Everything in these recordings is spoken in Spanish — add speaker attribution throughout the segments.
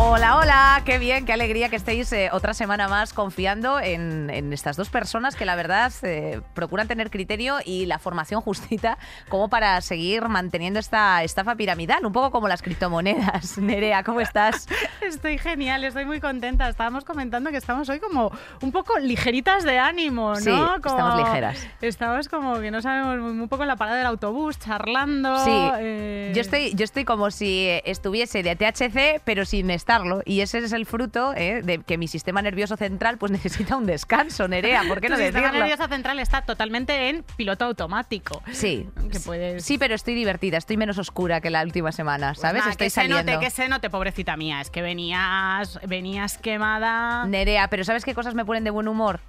Speaker 1: Hola, hola, qué bien, qué alegría que estéis eh, otra semana más confiando en, en estas dos personas que la verdad eh, procuran tener criterio y la formación justita como para seguir manteniendo esta estafa piramidal, un poco como las criptomonedas. Nerea, ¿cómo estás?
Speaker 2: Estoy genial, estoy muy contenta. Estábamos comentando que estamos hoy como un poco ligeritas de ánimo, ¿no?
Speaker 1: Sí,
Speaker 2: Como-
Speaker 1: estamos ligeras.
Speaker 2: Estamos como que no sabemos muy, poco en la parada del autobús, charlando.
Speaker 1: Sí,
Speaker 2: eh,
Speaker 1: yo estoy, yo estoy como si estuviese de THC, pero sin estarlo. Y ese es el fruto eh, de que mi sistema nervioso central pues necesita un descanso, Nerea. ¿Por qué no
Speaker 2: sistema
Speaker 1: decirlo?
Speaker 2: nervioso central está totalmente en piloto automático.
Speaker 1: Sí,
Speaker 2: Que puedes-
Speaker 1: sí, pero estoy divertida, estoy menos oscura que la última semana,
Speaker 2: Pues
Speaker 1: ¿sabes?
Speaker 2: nada,
Speaker 1: estoy
Speaker 2: que se
Speaker 1: saliendo.
Speaker 2: note, que se note, pobrecita mía. Es que venías, venías quemada.
Speaker 1: Nerea, pero ¿sabes qué cosas me ponen de buen humor?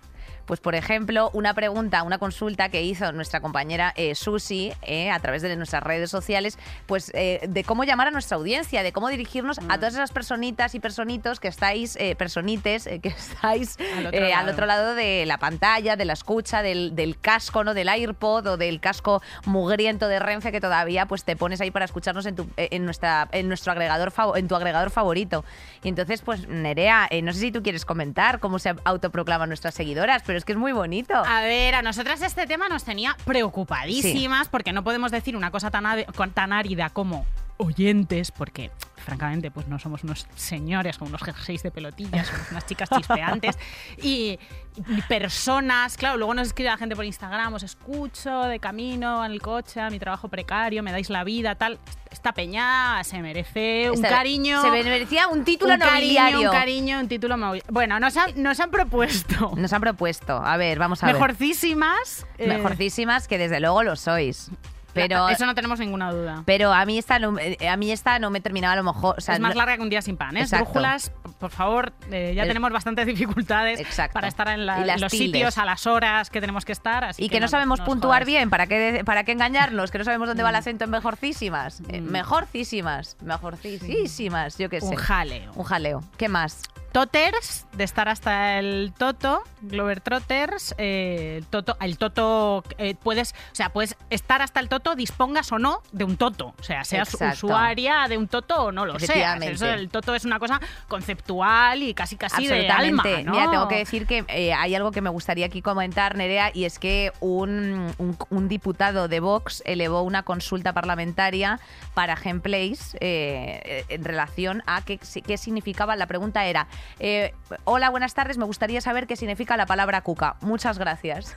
Speaker 1: Pues, por ejemplo, una pregunta, una consulta que hizo nuestra compañera eh, Susi eh, a través de nuestras redes sociales, pues eh, de cómo llamar a nuestra audiencia, de cómo dirigirnos
Speaker 2: Mm.
Speaker 1: a todas esas personitas y personitos que estáis, eh, personites, que estáis
Speaker 2: Al otro
Speaker 1: al
Speaker 2: lado.
Speaker 1: otro lado de la pantalla, de la escucha, del, del casco, ¿no? Del AirPod o del casco mugriento de Renfe que todavía pues te pones ahí para escucharnos en, tu, en, nuestra, en nuestro agregador en tu agregador favorito. Y entonces, pues, Nerea, no sé si tú quieres comentar cómo se autoproclaman nuestras seguidoras, pero es que es muy bonito.
Speaker 2: A ver, a nosotras este tema nos tenía preocupadísimas porque no podemos decir una cosa tan, tan árida como oyentes, porque francamente pues no somos unos señores con unos jerseys de pelotillas, somos unas chicas chispeantes y, personas, claro, luego nos escribe la gente por Instagram, os escucho de camino en el coche, a mi trabajo precario, me dais la vida, tal. Esta peña se merece un
Speaker 1: Esta-
Speaker 2: cariño.
Speaker 1: Se merecía un título
Speaker 2: un cariño,
Speaker 1: nobiliario.
Speaker 2: un cariño, un título Bueno, nos han, nos han propuesto
Speaker 1: Nos han propuesto. A ver, vamos a ver.
Speaker 2: mejorcísimas. eh,
Speaker 1: Mejorcísimas que desde luego lo sois. Pero,
Speaker 2: Eso no tenemos ninguna duda.
Speaker 1: pero a mí esta no, eh, a mí esta no me terminaba a lo mejor. o sea,
Speaker 2: es más larga que un día sin pan, ¿eh?
Speaker 1: Exacto.
Speaker 2: Brújulas, por favor, eh, ya
Speaker 1: El-
Speaker 2: tenemos bastantes dificultades
Speaker 1: Exacto.
Speaker 2: para estar en, la- los
Speaker 1: tildes.
Speaker 2: sitios a las horas que tenemos que estar. así
Speaker 1: Y que no sabemos puntuar bien, ¿para qué, ¿para qué engañarnos? Que no sabemos dónde va el acento en mejorcísimas. Eh,
Speaker 2: Mm.
Speaker 1: mejorcísimas, mejorcísimas, yo qué sé.
Speaker 2: Un jaleo.
Speaker 1: Un jaleo. ¿Qué más?
Speaker 2: Toters, de estar hasta el Toto, Glover Trotters, eh, el Toto, el Toto eh, puedes, o sea, puedes estar hasta el Toto, dispongas o no de un Toto, o sea, seas
Speaker 1: Exacto.
Speaker 2: usuaria de un Toto o no lo seas. Eso, el Toto es una cosa conceptual y casi casi de alma, ¿no?
Speaker 1: Mira, tengo que decir que eh, hay algo que me gustaría aquí comentar, Nerea, y es que un, un- un diputado de Vox elevó una consulta parlamentaria para Gameplays eh, en relación a qué, qué significaba. La pregunta era: eh, Hola, buenas tardes, me gustaría saber qué significa la palabra cuca. Muchas gracias.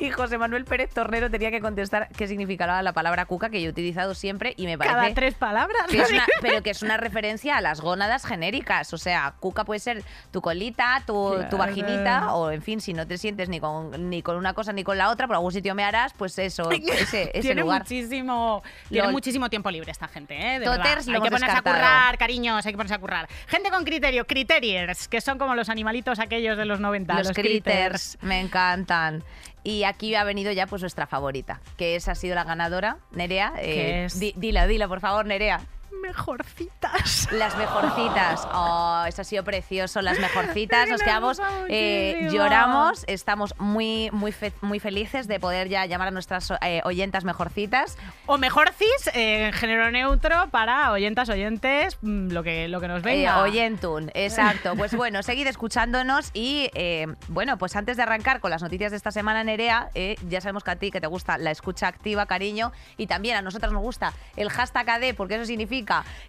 Speaker 1: Y José Manuel Pérez Tornero tenía que contestar qué significaba la palabra cuca, que yo he utilizado siempre y me parece
Speaker 2: Cada tres palabras.
Speaker 1: que es una- pero que es una referencia a las gónadas genéricas. O sea, cuca puede ser tu colita, tu, tu
Speaker 2: Claro.
Speaker 1: vaginita, o en fin, si no te sientes ni con, ni con una cosa ni con la otra, por algún sitio me harás, pues eso, ese, ese
Speaker 2: tiene
Speaker 1: lugar.
Speaker 2: muchísimo tiene
Speaker 1: Lol.
Speaker 2: muchísimo tiempo libre esta gente, ¿eh? De
Speaker 1: Toters
Speaker 2: Hay que ponerse
Speaker 1: descartado.
Speaker 2: a currar, cariños, hay que ponerse a currar. Gente con criterio, criteriers, que son como los animalitos aquellos de los 90,
Speaker 1: Los,
Speaker 2: los,
Speaker 1: critters me encantan. Y aquí ha venido ya pues nuestra favorita, que esa ha sido la ganadora, Nerea. eh,
Speaker 2: ¿Qué es?
Speaker 1: di- dila, dila, por favor, Nerea.
Speaker 2: Mejorcitas.
Speaker 1: Las mejorcitas. Oh, eso ha sido precioso. Las mejorcitas. Nos quedamos, eh, lloramos. Estamos muy, muy, fe- muy felices de poder ya llamar a nuestras eh, oyentas mejorcitas.
Speaker 2: O mejorcis, eh, en género neutro, para oyentas, oyentes, mm, lo que, lo que nos venga.
Speaker 1: Oyentun, exacto. Pues bueno, seguid escuchándonos y bueno, pues antes de arrancar con las noticias de esta semana, Nerea, ya sabemos que a ti que te gusta la escucha activa, cariño, y también a nosotras nos gusta el hashtag AD, porque eso significa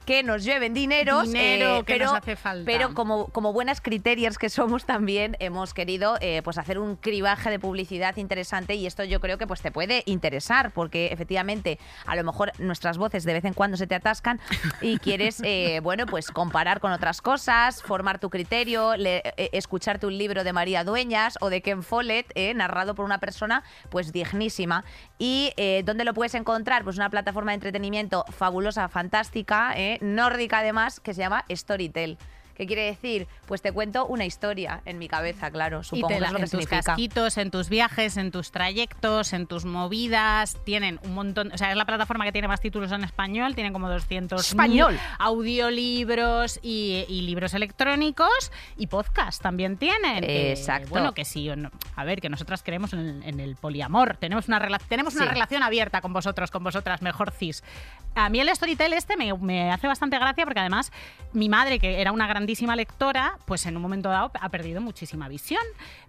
Speaker 1: que nos lleven dineros.
Speaker 2: Dinero
Speaker 1: eh,
Speaker 2: que
Speaker 1: pero,
Speaker 2: nos hace falta.
Speaker 1: Pero como, como buenas criterias que somos también, hemos querido eh, pues hacer un cribaje de publicidad interesante y esto yo creo que pues te puede interesar, porque efectivamente a lo mejor nuestras voces de vez en cuando se te atascan y quieres, eh, bueno, pues comparar con otras cosas, formar tu criterio, le- eh, escucharte un libro de María Dueñas o de Ken Follett, narrado por una persona pues dignísima. ¿Y eh, dónde lo puedes encontrar? Pues una plataforma de entretenimiento fabulosa, fantástica, eh, nórdica además, que se llama Storytel ¿Qué quiere decir? Pues te cuento una historia en mi cabeza, claro. Supongo
Speaker 2: y te
Speaker 1: que es lo que
Speaker 2: en tus
Speaker 1: significa.
Speaker 2: casquitos, en tus viajes, en tus trayectos, en tus movidas, tienen un montón, o sea, es la plataforma que tiene más títulos en español, tiene como 200
Speaker 1: Español.
Speaker 2: audiolibros y, y libros electrónicos y podcast también tienen. que,
Speaker 1: Exacto.
Speaker 2: bueno, que sí, no- a ver, que nosotras creemos en el, en el poliamor, tenemos una, rela- tenemos una
Speaker 1: Sí.
Speaker 2: relación abierta con vosotros, con vosotras, mejor cis. A mí el Storytel este me, me hace bastante gracia porque además mi madre, que era una grandísima lectora, pues en un momento dado ha perdido muchísima visión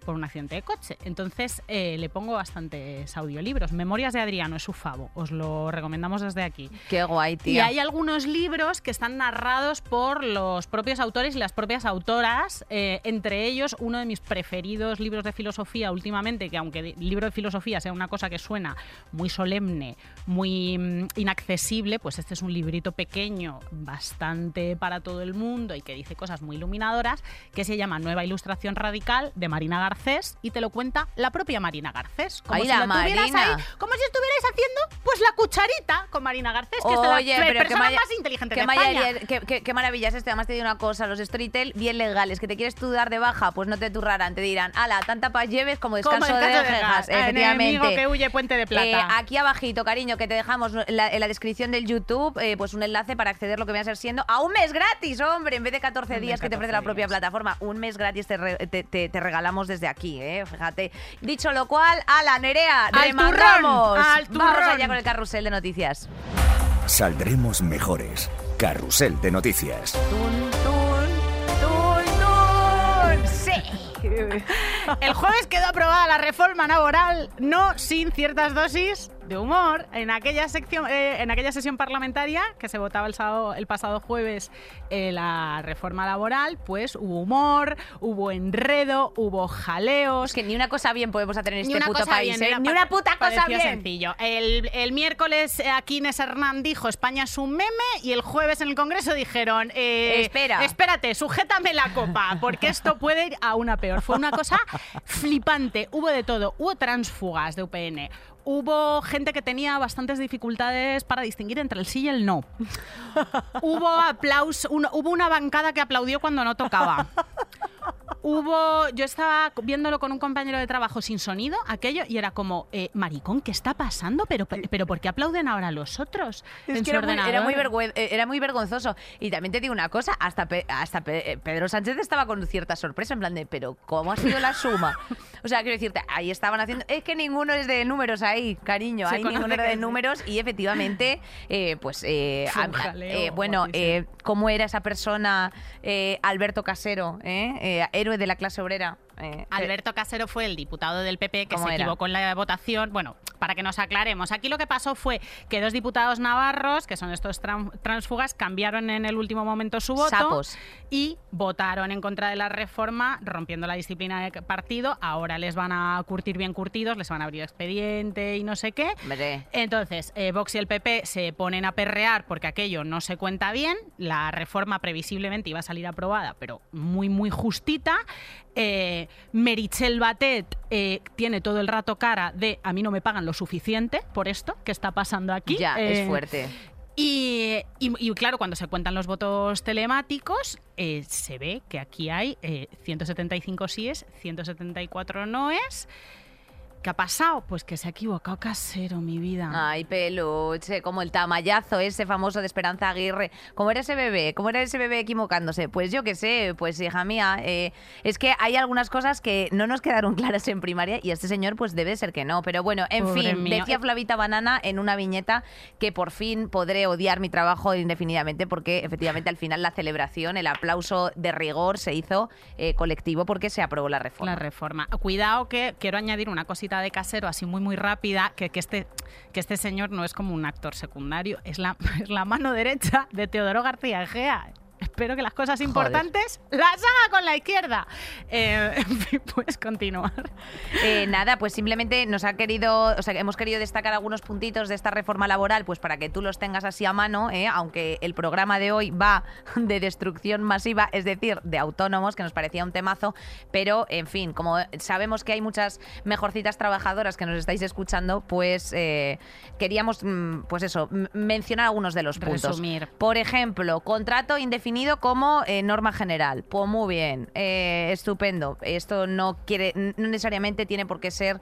Speaker 2: por un accidente de coche. Entonces eh, le pongo bastantes audiolibros. Memorias de Adriano es su favo, os lo recomendamos desde aquí.
Speaker 1: Qué guay,
Speaker 2: Y
Speaker 1: tía.
Speaker 2: hay algunos libros que están narrados por los propios autores y las propias autoras, eh, entre ellos uno de mis preferidos libros de filosofía últimamente, que aunque el libro de filosofía sea una cosa que suena muy solemne, muy mm, inaccesible, pues este es un librito pequeño, bastante para todo el mundo y que dice cosas muy iluminadoras, que se llama Nueva Ilustración Radical de Marina Garcés y te lo cuenta la propia Marina Garcés. Como
Speaker 1: Ay,
Speaker 2: si
Speaker 1: la
Speaker 2: lo tuvieras
Speaker 1: Marina.
Speaker 2: ahí, como si estuvierais haciendo pues la cucharita con Marina Garcés, que es de
Speaker 1: Oye,
Speaker 2: la
Speaker 1: qué
Speaker 2: persona más inteligente
Speaker 1: qué
Speaker 2: de España.
Speaker 1: qué, qué- qué maravilla es esto. Además te digo una cosa, los Storytel bien legales, que te quieres tú dar de baja, pues no te turrarán, te dirán, ala, tanta paz lleves como
Speaker 2: Como
Speaker 1: descanso,
Speaker 2: descanso
Speaker 1: de
Speaker 2: de
Speaker 1: efectivamente.
Speaker 2: que huye puente de plata.
Speaker 1: Eh, aquí abajito, cariño, que te dejamos la- en la descripción del YouTube, eh, pues un enlace para acceder lo que viene a ser siendo a un mes gratis, hombre, en vez de 14
Speaker 2: Mes,
Speaker 1: días que te ofrece
Speaker 2: 14
Speaker 1: la propia plataforma, un mes gratis te, re- te- te- te regalamos desde aquí, eh, fíjate. Dicho lo cual, ala, Nerea,
Speaker 2: Al turrón, al
Speaker 1: Vamos allá con el carrusel de noticias.
Speaker 3: Saldremos mejores. Carrusel de noticias.
Speaker 1: Tun, tun, tun, tun. Sí.
Speaker 2: El jueves quedó aprobada la reforma laboral, no sin ciertas dosis de humor. En aquella, sección, eh, en aquella sesión parlamentaria que se votaba el, sábado- el pasado jueves eh, la reforma laboral, pues hubo humor, hubo enredo, hubo jaleos.
Speaker 1: Es que ni una cosa bien podemos hacer en
Speaker 2: Ni
Speaker 1: este
Speaker 2: una
Speaker 1: puto
Speaker 2: cosa
Speaker 1: país,
Speaker 2: bien,
Speaker 1: ¿eh? Ni
Speaker 2: pa-
Speaker 1: una puta cosa bien.
Speaker 2: sencillo. El, el miércoles eh, aquí Inés Hernán dijo España es un meme y el jueves en el Congreso dijeron eh,
Speaker 1: Espera.
Speaker 2: espérate, sujétame la copa porque esto puede ir a una peor. Fue una cosa flipante. Hubo de todo. Hubo transfugas de UPN. Hubo gente que tenía bastantes dificultades para distinguir entre el sí y el no. hubo aplauso, un- hubo una bancada que aplaudió cuando no tocaba. Hubo, yo estaba viéndolo con un compañero de trabajo sin sonido, aquello, y era como, eh, maricón, ¿qué está pasando? Pero, pero ¿por qué aplauden ahora los otros?
Speaker 1: Es
Speaker 2: en
Speaker 1: que
Speaker 2: su
Speaker 1: era muy, era, muy
Speaker 2: ordenador?
Speaker 1: vergüen- eh, era muy vergonzoso. Y también te digo una cosa, hasta, Pe- hasta Pe- eh, Pedro Sánchez estaba con cierta sorpresa, en plan de, pero ¿cómo ha sido la suma? O sea, quiero decirte, ahí estaban haciendo... Es que ninguno es de números ahí, cariño.
Speaker 2: Conoce
Speaker 1: ninguno de números y efectivamente, eh, pues... eh,
Speaker 2: jaleo
Speaker 1: bueno, ¿cómo era esa persona, Alberto Casero, eh? Eh, héroe de la clase obrera? Eh,
Speaker 2: Alberto Casero fue el diputado del PP que
Speaker 1: ¿Cómo
Speaker 2: se
Speaker 1: era?
Speaker 2: equivocó en la votación. Bueno, para que nos aclaremos, aquí lo que pasó fue que dos diputados navarros, que son estos tran- transfugas, cambiaron en el último momento su voto
Speaker 1: Sapos.
Speaker 2: y votaron en contra de la reforma, rompiendo la disciplina de partido. Ahora les van a curtir bien curtidos, les van a abrir expediente y no sé qué.
Speaker 1: Hombre.
Speaker 2: Entonces, eh, Vox y el PP se ponen a perrear porque aquello no se cuenta bien. La reforma previsiblemente iba a salir aprobada, pero muy, muy justita. Eh, Merichel Batet eh, tiene todo el rato cara de a mí no me pagan lo suficiente por esto que está pasando aquí.
Speaker 1: Ya,
Speaker 2: Eh,
Speaker 1: es fuerte.
Speaker 2: y, y- y, claro, cuando se cuentan los votos telemáticos, eh, se ve que aquí hay eh, 175 síes, 174 noes. ¿Qué ha pasado? Pues que se ha equivocado Casero, mi vida.
Speaker 1: Ay, peluche, como el tamallazo ese famoso de Esperanza Aguirre. ¿Cómo era ese bebé? ¿Cómo era ese bebé equivocándose? Pues yo qué sé, pues hija mía, eh, es que hay algunas cosas que no nos quedaron claras en primaria y este señor pues debe ser que no. Pero bueno, en
Speaker 2: Pobre
Speaker 1: fin,
Speaker 2: mío.
Speaker 1: decía Flavita Banana en una viñeta que por fin podré odiar mi trabajo indefinidamente porque efectivamente al final la celebración, el aplauso de rigor se hizo eh, colectivo porque se aprobó la reforma.
Speaker 2: La reforma. Cuidado que quiero añadir una cosita de casero así muy muy rápida, que, que, este, que este señor no es como un actor secundario, es la, es la mano derecha de Teodoro García Egea. Espero que las cosas importantes las haga con la izquierda. Eh, en fin, puedes continuar.
Speaker 1: Eh, nada, pues simplemente nos ha querido, o sea, hemos querido destacar algunos puntitos de esta reforma laboral, pues para que tú los tengas así a mano, ¿eh? aunque el programa de hoy va de destrucción masiva, es decir, de autónomos, que nos parecía un temazo, pero en fin, como sabemos que hay muchas mejorcitas trabajadoras que nos estáis escuchando, pues eh, queríamos, mm, pues eso, mencionar algunos de los puntos.
Speaker 2: Resumir.
Speaker 1: Por ejemplo, contrato indefinido definido como eh, norma general. Pues muy bien, eh, estupendo. Esto no quiere, no necesariamente tiene por qué ser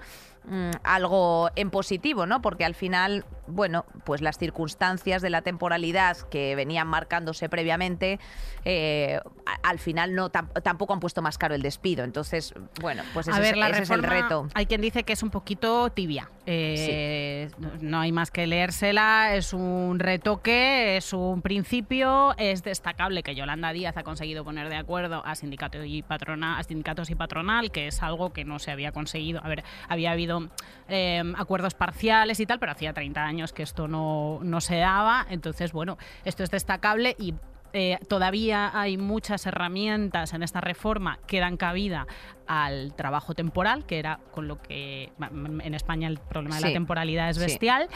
Speaker 1: mm, algo en positivo, ¿no? Porque al final, bueno, pues las circunstancias de la temporalidad que venían marcándose previamente, eh, al final no tam- tampoco han puesto más caro el despido. Entonces, bueno, pues ese,
Speaker 2: a ver, la
Speaker 1: ese es el reto.
Speaker 2: Hay quien dice que es un poquito tibia. Eh, no- No hay más que leérsela. Es un retoque, es un principio. Es destacable que Yolanda Díaz ha conseguido poner de acuerdo a sindicatos y patronal, a sindicatos y patronal, que es algo que no se había conseguido. A ver, había habido eh, acuerdos parciales y tal, pero hacía 30 años que esto no, no se daba. Entonces, bueno, esto es destacable y eh, todavía hay muchas herramientas en esta reforma que dan cabida al trabajo temporal, que era con lo que en España el problema de
Speaker 1: Sí,
Speaker 2: la temporalidad es bestial.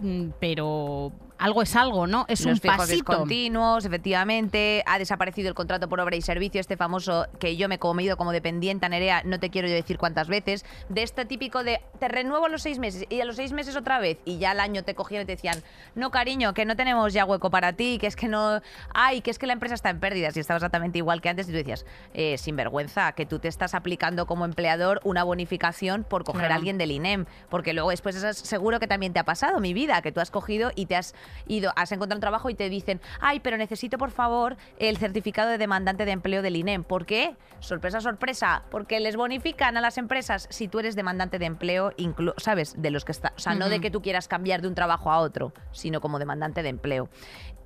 Speaker 2: Mm, Pero algo es algo, ¿no? Es
Speaker 1: Los
Speaker 2: un
Speaker 1: fijos
Speaker 2: pasito.
Speaker 1: discontinuos, efectivamente. Ha desaparecido el contrato por obra y servicio, este famoso que yo me he comido como dependiente, Nerea, no te quiero yo decir cuántas veces. De este típico de te renuevo a los seis meses y a los seis meses otra vez. Y ya al año te cogían y te decían, no, cariño, que no tenemos ya hueco para ti, que es que no. Ay, que es que la empresa está en pérdidas. Y estaba exactamente igual que antes. Y tú decías, eh, sin vergüenza, que tú te estás aplicando como empleador una bonificación por coger
Speaker 2: Claro.
Speaker 1: a alguien del INEM. Porque luego después eso es- seguro que también te ha pasado, mi vida, que tú has cogido y te has ido, has encontrado un trabajo y te dicen, ay, pero necesito por favor el certificado de demandante de empleo del INEM. ¿Por qué? Sorpresa, sorpresa, porque les bonifican a las empresas si tú eres demandante de empleo, inclu- ¿sabes? De los que está, o sea, no de que tú quieras cambiar de un trabajo a otro, sino como demandante de empleo.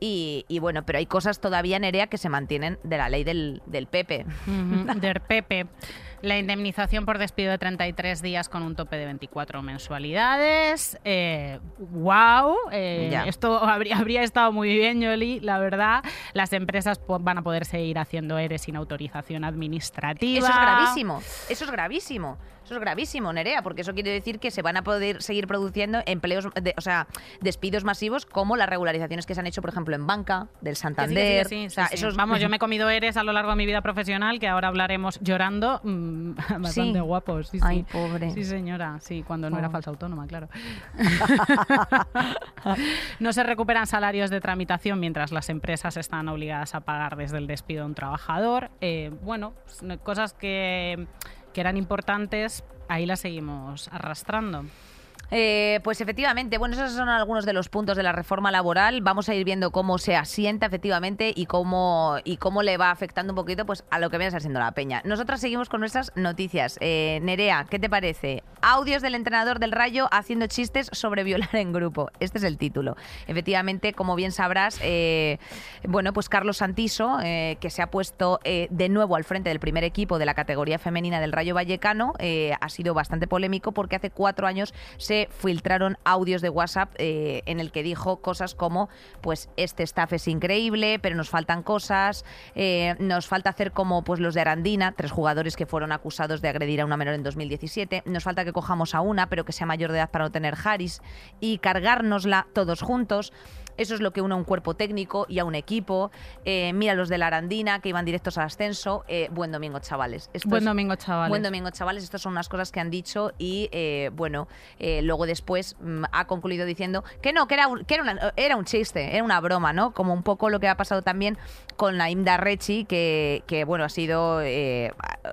Speaker 1: Y, y bueno, pero hay cosas todavía, Nerea, que se mantienen de la ley del, del Pepe.
Speaker 2: Del Pepe. La indemnización por despido de 33 días con un tope de 24 mensualidades. Eh, ¡Wow! eh,
Speaker 1: Ya.
Speaker 2: esto habría, habría estado muy bien, Yoli, la verdad. Las empresas van a poder seguir haciendo ERE sin autorización administrativa.
Speaker 1: Eso es gravísimo. Eso es gravísimo. Eso es gravísimo, Nerea, porque eso quiere decir que se van a poder seguir produciendo empleos, de- o sea, despidos masivos como las regularizaciones que se han hecho, por ejemplo, en banca, del
Speaker 2: sí, sí,
Speaker 1: Santander.
Speaker 2: sí,
Speaker 1: O sea,
Speaker 2: sí, sí.
Speaker 1: eso es-
Speaker 2: Vamos, yo me he comido ERES a lo largo de mi vida profesional, que ahora hablaremos llorando. mm, bastante
Speaker 1: Sí.
Speaker 2: guapos, sí,
Speaker 1: Ay,
Speaker 2: sí.
Speaker 1: pobre.
Speaker 2: Sí, señora, sí, cuando no era falsa autónoma, claro. no se recuperan salarios de tramitación mientras las empresas están obligadas a pagar desde el despido a un trabajador. Eh, bueno, pues, cosas que, que eran importantes, ahí las seguimos arrastrando.
Speaker 1: Eh, pues efectivamente, bueno, esos son algunos de los puntos de la reforma laboral. Vamos a ir viendo cómo se asienta efectivamente y cómo, y cómo le va afectando un poquito pues, a lo que viene siendo la peña. Nosotras seguimos con nuestras noticias. Eh, Nerea, ¿qué te parece? Audios del entrenador del Rayo haciendo chistes sobre violar en grupo. Este es el título. Efectivamente, como bien sabrás, eh, bueno, pues Carlos Santiso, eh, que se ha puesto eh, de nuevo al frente del primer equipo de la categoría femenina del Rayo Vallecano, eh, ha sido bastante polémico porque hace cuatro años se filtraron audios de WhatsApp eh, en el que dijo cosas como, pues este staff es increíble, pero nos faltan cosas, eh, nos falta hacer como pues los de Arandina, tres jugadores que fueron acusados de agredir a una menor en 2017, nos falta que cojamos a una, pero que sea mayor de edad para no tener Haris, y cargárnosla todos juntos. Eso es lo que une a un cuerpo técnico y a un equipo. Eh, mira los de la Arandina que iban directos al ascenso. Eh, buen domingo, chavales. Esto
Speaker 2: Buen
Speaker 1: es-
Speaker 2: domingo, chavales.
Speaker 1: Buen domingo, chavales. Estas son unas cosas que han dicho y, eh, bueno, eh, luego después mm, ha concluido diciendo que no, que, era un, que era, una- era un chiste, era una broma, ¿no? Como un poco lo que ha pasado también con la Imda Rechi, que, que, bueno, ha sido,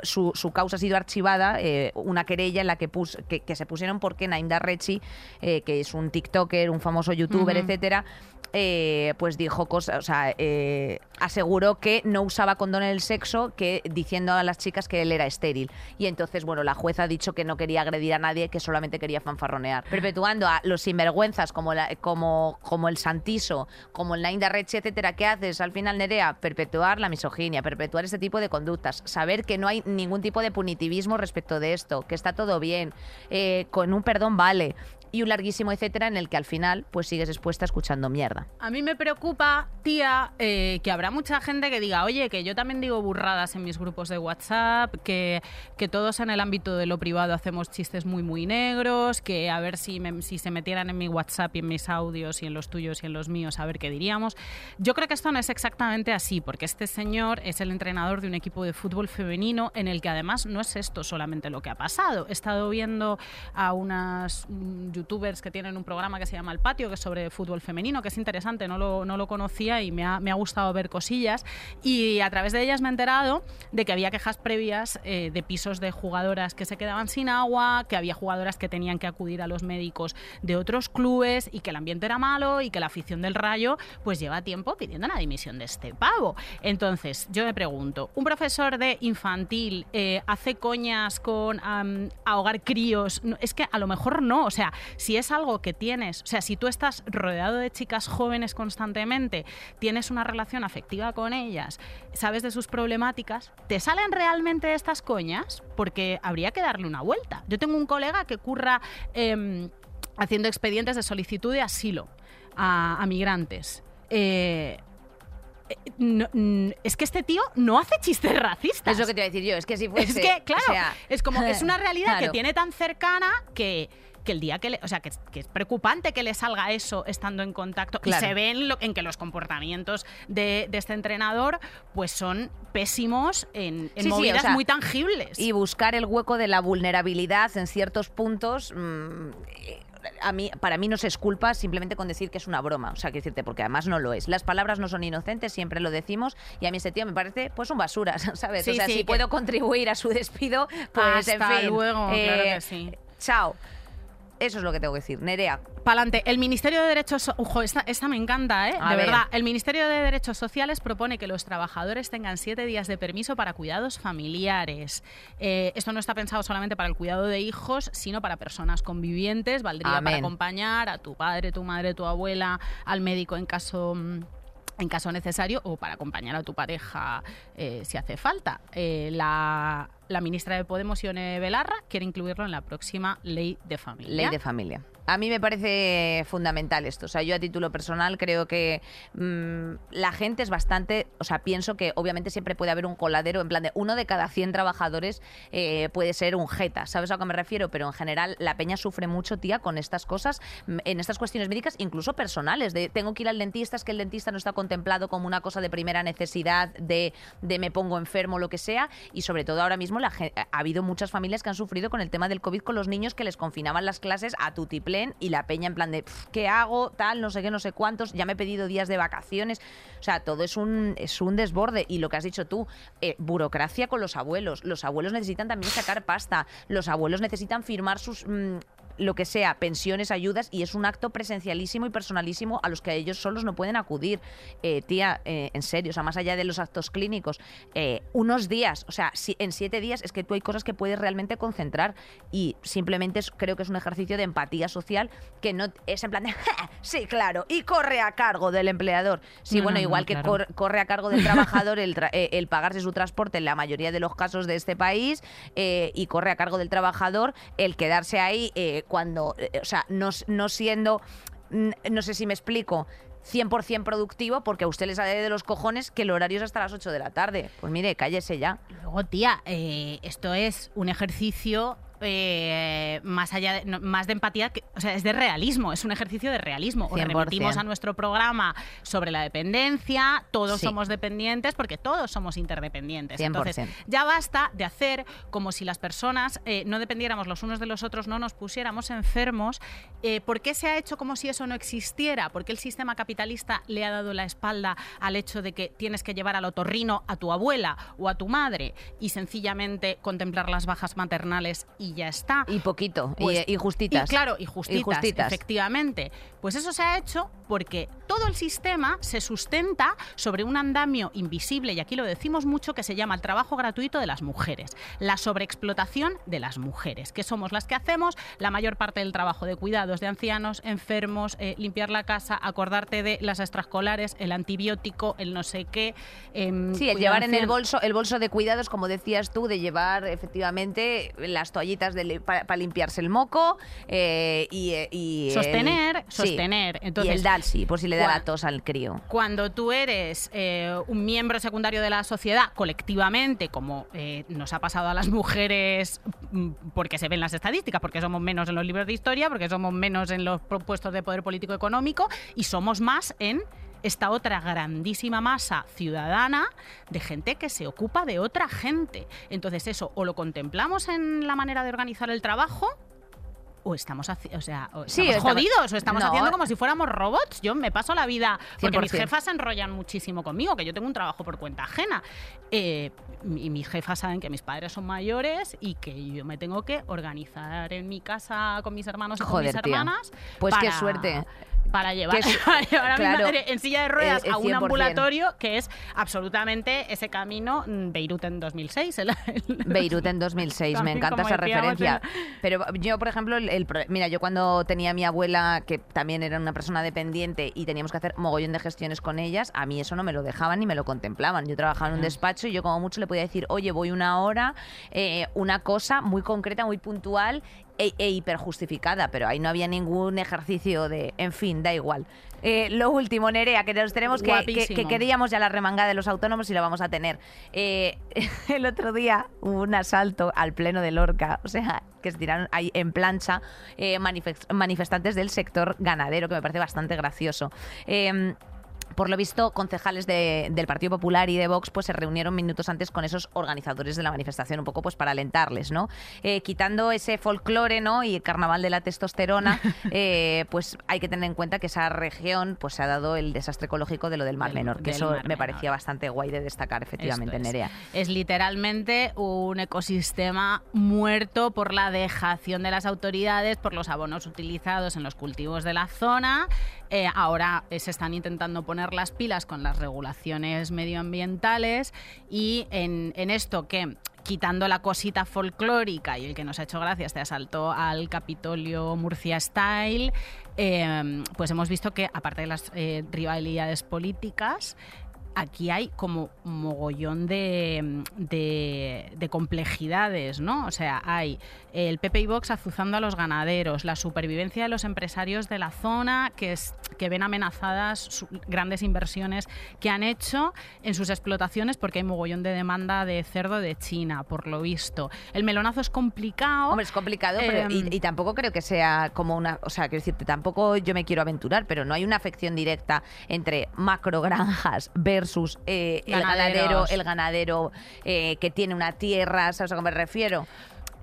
Speaker 1: su, su causa ha sido archivada, una querella en la que, pus, que, que se pusieron porque Naimda Rechi, eh, que es un TikToker, un famoso youtuber,
Speaker 2: Ujú.
Speaker 1: etcétera, eh, pues dijo cosas, o sea, eh, aseguró que no usaba condón en el sexo, que diciendo a las chicas que él era estéril. Y entonces, bueno, la jueza ha dicho que no quería agredir a nadie, que solamente quería fanfarronear. Perpetuando a los sinvergüenzas como, la- como, como el Santiso, como el Nainda Reche, etcétera, ¿qué haces al final, Nerea? Perpetuar la misoginia, perpetuar este tipo de conductas, saber que no hay ningún tipo de punitivismo respecto de esto, que está todo bien, eh, con un perdón vale. Y un larguísimo etcétera en el que al final pues sigues expuesta escuchando mierda.
Speaker 2: A mí me preocupa, tía, eh, que habrá mucha gente que diga, oye, que yo también digo burradas en mis grupos de WhatsApp, que, que todos en el ámbito de lo privado hacemos chistes muy, muy negros, que a ver si, me- si se metieran en mi WhatsApp y en mis audios y en los tuyos y en los míos, a ver qué diríamos. Yo creo que esto no es exactamente así, porque este señor es el entrenador de un equipo de fútbol femenino en el que además no es esto solamente lo que ha pasado. He estado viendo a unas mm, youtubers que tienen un programa que se llama El Patio, que es sobre fútbol femenino, que es interesante, no lo, no lo conocía y me ha, me ha gustado ver cosillas. Y a través de ellas me he enterado de que había quejas previas eh, de pisos de jugadoras que se quedaban sin agua, que había jugadoras que tenían que acudir a los médicos de otros clubes y que el ambiente era malo y que la afición del Rayo pues lleva tiempo pidiendo la dimisión de este pavo. Entonces, yo me pregunto, ¿un profesor de infantil eh, hace coñas con ahogar críos? es que a lo mejor no, o sea, si es algo que tienes, o sea, si tú estás rodeado de chicas jóvenes constantemente, tienes una relación afectiva con ellas, sabes de sus problemáticas, ¿te salen realmente estas coñas? Porque habría que darle una vuelta. Yo tengo un colega que curra em, haciendo expedientes de solicitud de asilo a, migrantes. Eh, es que este tío no hace chistes racistas.
Speaker 1: Es lo que te iba a decir yo, es que si fuese...
Speaker 2: Es que, claro, es como, es una realidad que tiene tan cercana que que el día que le, o sea que, es preocupante que le salga eso estando en contacto y se ve en, que los comportamientos de, este entrenador pues son pésimos en, movidas muy tangibles
Speaker 1: y buscar el hueco de la vulnerabilidad en ciertos puntos mm, a mí, para mí no se esculpa simplemente con decir que es una broma. O sea, que decirte, porque además no lo es. Las palabras no son inocentes, siempre lo decimos, y a mí ese tío me parece pues un basura, ¿sabes? o sea, si puedo contribuir a su despido, pues en fin.
Speaker 2: luego, claro que eh, sí.
Speaker 1: Chao. Eso es lo que tengo que decir. Nerea.
Speaker 2: Pa'lante. El Ministerio de Derechos... Ojo, esta, me encanta, ¿eh? de verdad. El Ministerio de Derechos Sociales propone que los trabajadores tengan siete días de permiso para cuidados familiares. Eh, esto no está pensado solamente para el cuidado de hijos, sino para personas convivientes. Valdría para acompañar a tu padre, tu madre, tu abuela, al médico en caso mm, en caso necesario o para acompañar a tu pareja eh, si hace falta. Eh, la, la, ministra de Podemos, Ione Belarra, quiere incluirlo en la próxima ley de familia.
Speaker 1: Ley de familia. A mí me parece fundamental esto. O sea, yo a título personal creo que mm, la gente es bastante. O sea, pienso que obviamente siempre puede haber un coladero en plan de uno de cada 100 trabajadores eh, puede ser un jeta. ¿Sabes a qué me refiero? Pero en general la peña sufre mucho, tía, con estas cosas, mm, en estas cuestiones médicas, incluso personales. De tengo que ir al dentista, es que el dentista no está contemplado como una cosa de primera necesidad, de, de me pongo enfermo, lo que sea. Y sobre todo ahora mismo la, ha habido muchas familias que han sufrido con el tema del COVID con los niños que les confinaban las clases a tutiplé y la peña en plan de ¿qué hago? Tal, no sé qué, no sé cuántos, ya me he pedido días de vacaciones. O sea, todo es un, es un desborde. Y lo que has dicho tú, eh, burocracia con los abuelos. Los abuelos necesitan también sacar pasta. Los abuelos necesitan firmar sus mm, lo que sea, pensiones, ayudas, y es un acto presencialísimo y personalísimo a los que ellos solos no pueden acudir. Eh, tía, eh, en serio, o sea, más allá de los actos clínicos, eh, unos días, o sea, si, en siete días es que tú hay cosas que puedes realmente concentrar y simplemente creo que es un ejercicio de empatía social que no es en plan de, sí, claro, y corre a cargo del empleador. Sí, bueno, igual que corre a cargo del trabajador el, el, pagarse su transporte en la mayoría de los casos de este país y corre a cargo del trabajador el quedarse ahí cuando, eh, o sea, no, no siendo, no sé si me explico, 100% productivo porque a usted le sale de los cojones que el horario es hasta las 8 de la tarde. Pues mire, cállese ya.
Speaker 2: Luego, tía, eh, esto es un ejercicio eh, más allá de, más de empatía, o sea, es de realismo, es un ejercicio de realismo. O remitimos a nuestro programa sobre la dependencia, todos somos dependientes porque todos somos interdependientes. Entonces, ya basta de hacer como si las personas eh, no dependiéramos los unos de los otros, no nos pusiéramos enfermos. Eh, ¿Por qué se ha hecho como si eso no existiera? Porque el sistema capitalista le ha dado la espalda al hecho de que tienes que llevar al otorrino a tu abuela o a tu madre y sencillamente contemplar las bajas maternales y y ya está.
Speaker 1: Y poquito, pues, y, justitas.
Speaker 2: claro, y justitas, efectivamente. Pues eso se ha hecho porque todo el sistema se sustenta sobre un andamio invisible, y aquí lo decimos mucho, que se llama el trabajo gratuito de las mujeres, la sobreexplotación de las mujeres, que somos las que hacemos la mayor parte del trabajo de cuidados de ancianos, enfermos, eh, limpiar la casa, acordarte de las extraescolares, el antibiótico, el no sé qué.
Speaker 1: Em, sí, el llevar en el bolso, el bolso de cuidados, como decías tú, de llevar efectivamente las toallitas para limpiarse el moco eh, y,
Speaker 2: eh, sostener, sostener.
Speaker 1: Entonces, y el Dalsi, por si le da la tos al crío.
Speaker 2: Cuando tú eres eh, un miembro secundario de la sociedad, colectivamente, como nos ha pasado a las mujeres, mm, porque se ven las estadísticas, porque somos menos en los libros de historia, porque somos menos en los puestos de poder político económico y somos más en esta otra grandísima masa ciudadana de gente que se ocupa de otra gente. Entonces eso o lo contemplamos en la manera de organizar el trabajo o estamos, o sea, o
Speaker 1: Sí,
Speaker 2: estamos
Speaker 1: estamos-
Speaker 2: jodidos, o estamos
Speaker 1: No.
Speaker 2: haciendo como si fuéramos robots. Yo me paso la vida, porque mis
Speaker 1: 100%.
Speaker 2: jefas se enrollan muchísimo conmigo, que yo tengo un trabajo por cuenta ajena. Eh, y mis jefas saben que mis padres son mayores y que yo me tengo que organizar en mi casa con mis hermanos y con mis
Speaker 1: tía.
Speaker 2: hermanas.
Speaker 1: Pues qué suerte.
Speaker 2: Para llevar, para a mi madre en silla de ruedas
Speaker 1: eh,
Speaker 2: a un
Speaker 1: 100%.
Speaker 2: ambulatorio que es absolutamente ese camino mm, Beirut en 2006. el- el-
Speaker 1: Beirut en 2006, me encanta esa
Speaker 2: decíamos,
Speaker 1: referencia. Pero yo, por ejemplo, el, el pro- mira, yo cuando tenía a mi abuela, que también era una persona dependiente y teníamos que hacer mogollón de gestiones con ellas, a mí eso no me lo dejaban ni me lo contemplaban. Yo trabajaba en un despacho y yo como mucho le podía decir, oye, voy una hora, eh, una cosa muy concreta, muy puntual e, e hiperjustificada, pero ahí no había ningún ejercicio de, en fin, da igual. Eh, lo último, Nerea, que nos tenemos que, que,
Speaker 2: Guapísimo.
Speaker 1: que queríamos ya la remangada de los autónomos y la vamos a tener. Eh, el otro día hubo un asalto al pleno de Lorca, o sea, que se tiraron ahí en plancha eh, manifest- manifestantes del sector ganadero, que me parece bastante gracioso. Por lo visto, concejales de- del Partido Popular y de Vox pues se reunieron minutos antes con esos organizadores de la manifestación, un poco pues para alentarles, ¿no? Eh, quitando ese folclore, ¿no? Y el carnaval de la testosterona, eh, pues hay que tener en cuenta que esa región pues se ha dado el desastre ecológico de lo del Mar
Speaker 2: Del-
Speaker 1: Menor, que eso me
Speaker 2: Menor.
Speaker 1: parecía bastante guay de destacar, efectivamente,
Speaker 2: es.
Speaker 1: Nerea.
Speaker 2: Es literalmente un ecosistema muerto por la dejación de las autoridades, por los abonos utilizados en los cultivos de la zona. Eh, ahora eh, se están intentando poner las pilas con las regulaciones medioambientales y en, esto que quitando la cosita folclórica y el que nos ha hecho gracia este asalto al Capitolio Murcia Style, eh, pues hemos visto que aparte de las eh, rivalidades políticas, aquí hay como mogollón de complejidades, ¿no? O sea, hay el PP y Vox azuzando a los ganaderos, la supervivencia de los empresarios de la zona que, es, que ven amenazadas grandes inversiones que han hecho en sus explotaciones porque hay mogollón de demanda de cerdo de China, por lo visto. El melonazo es complicado.
Speaker 1: Hombre, es complicado, pero y,
Speaker 2: Em,
Speaker 1: y tampoco creo que sea como una, o sea, quiero decirte, tampoco yo me quiero aventurar, pero no hay una afección directa entre macrogranjas versus eh, el ganadero, el ganadero eh, que tiene una tierra, ¿sabes a qué me refiero?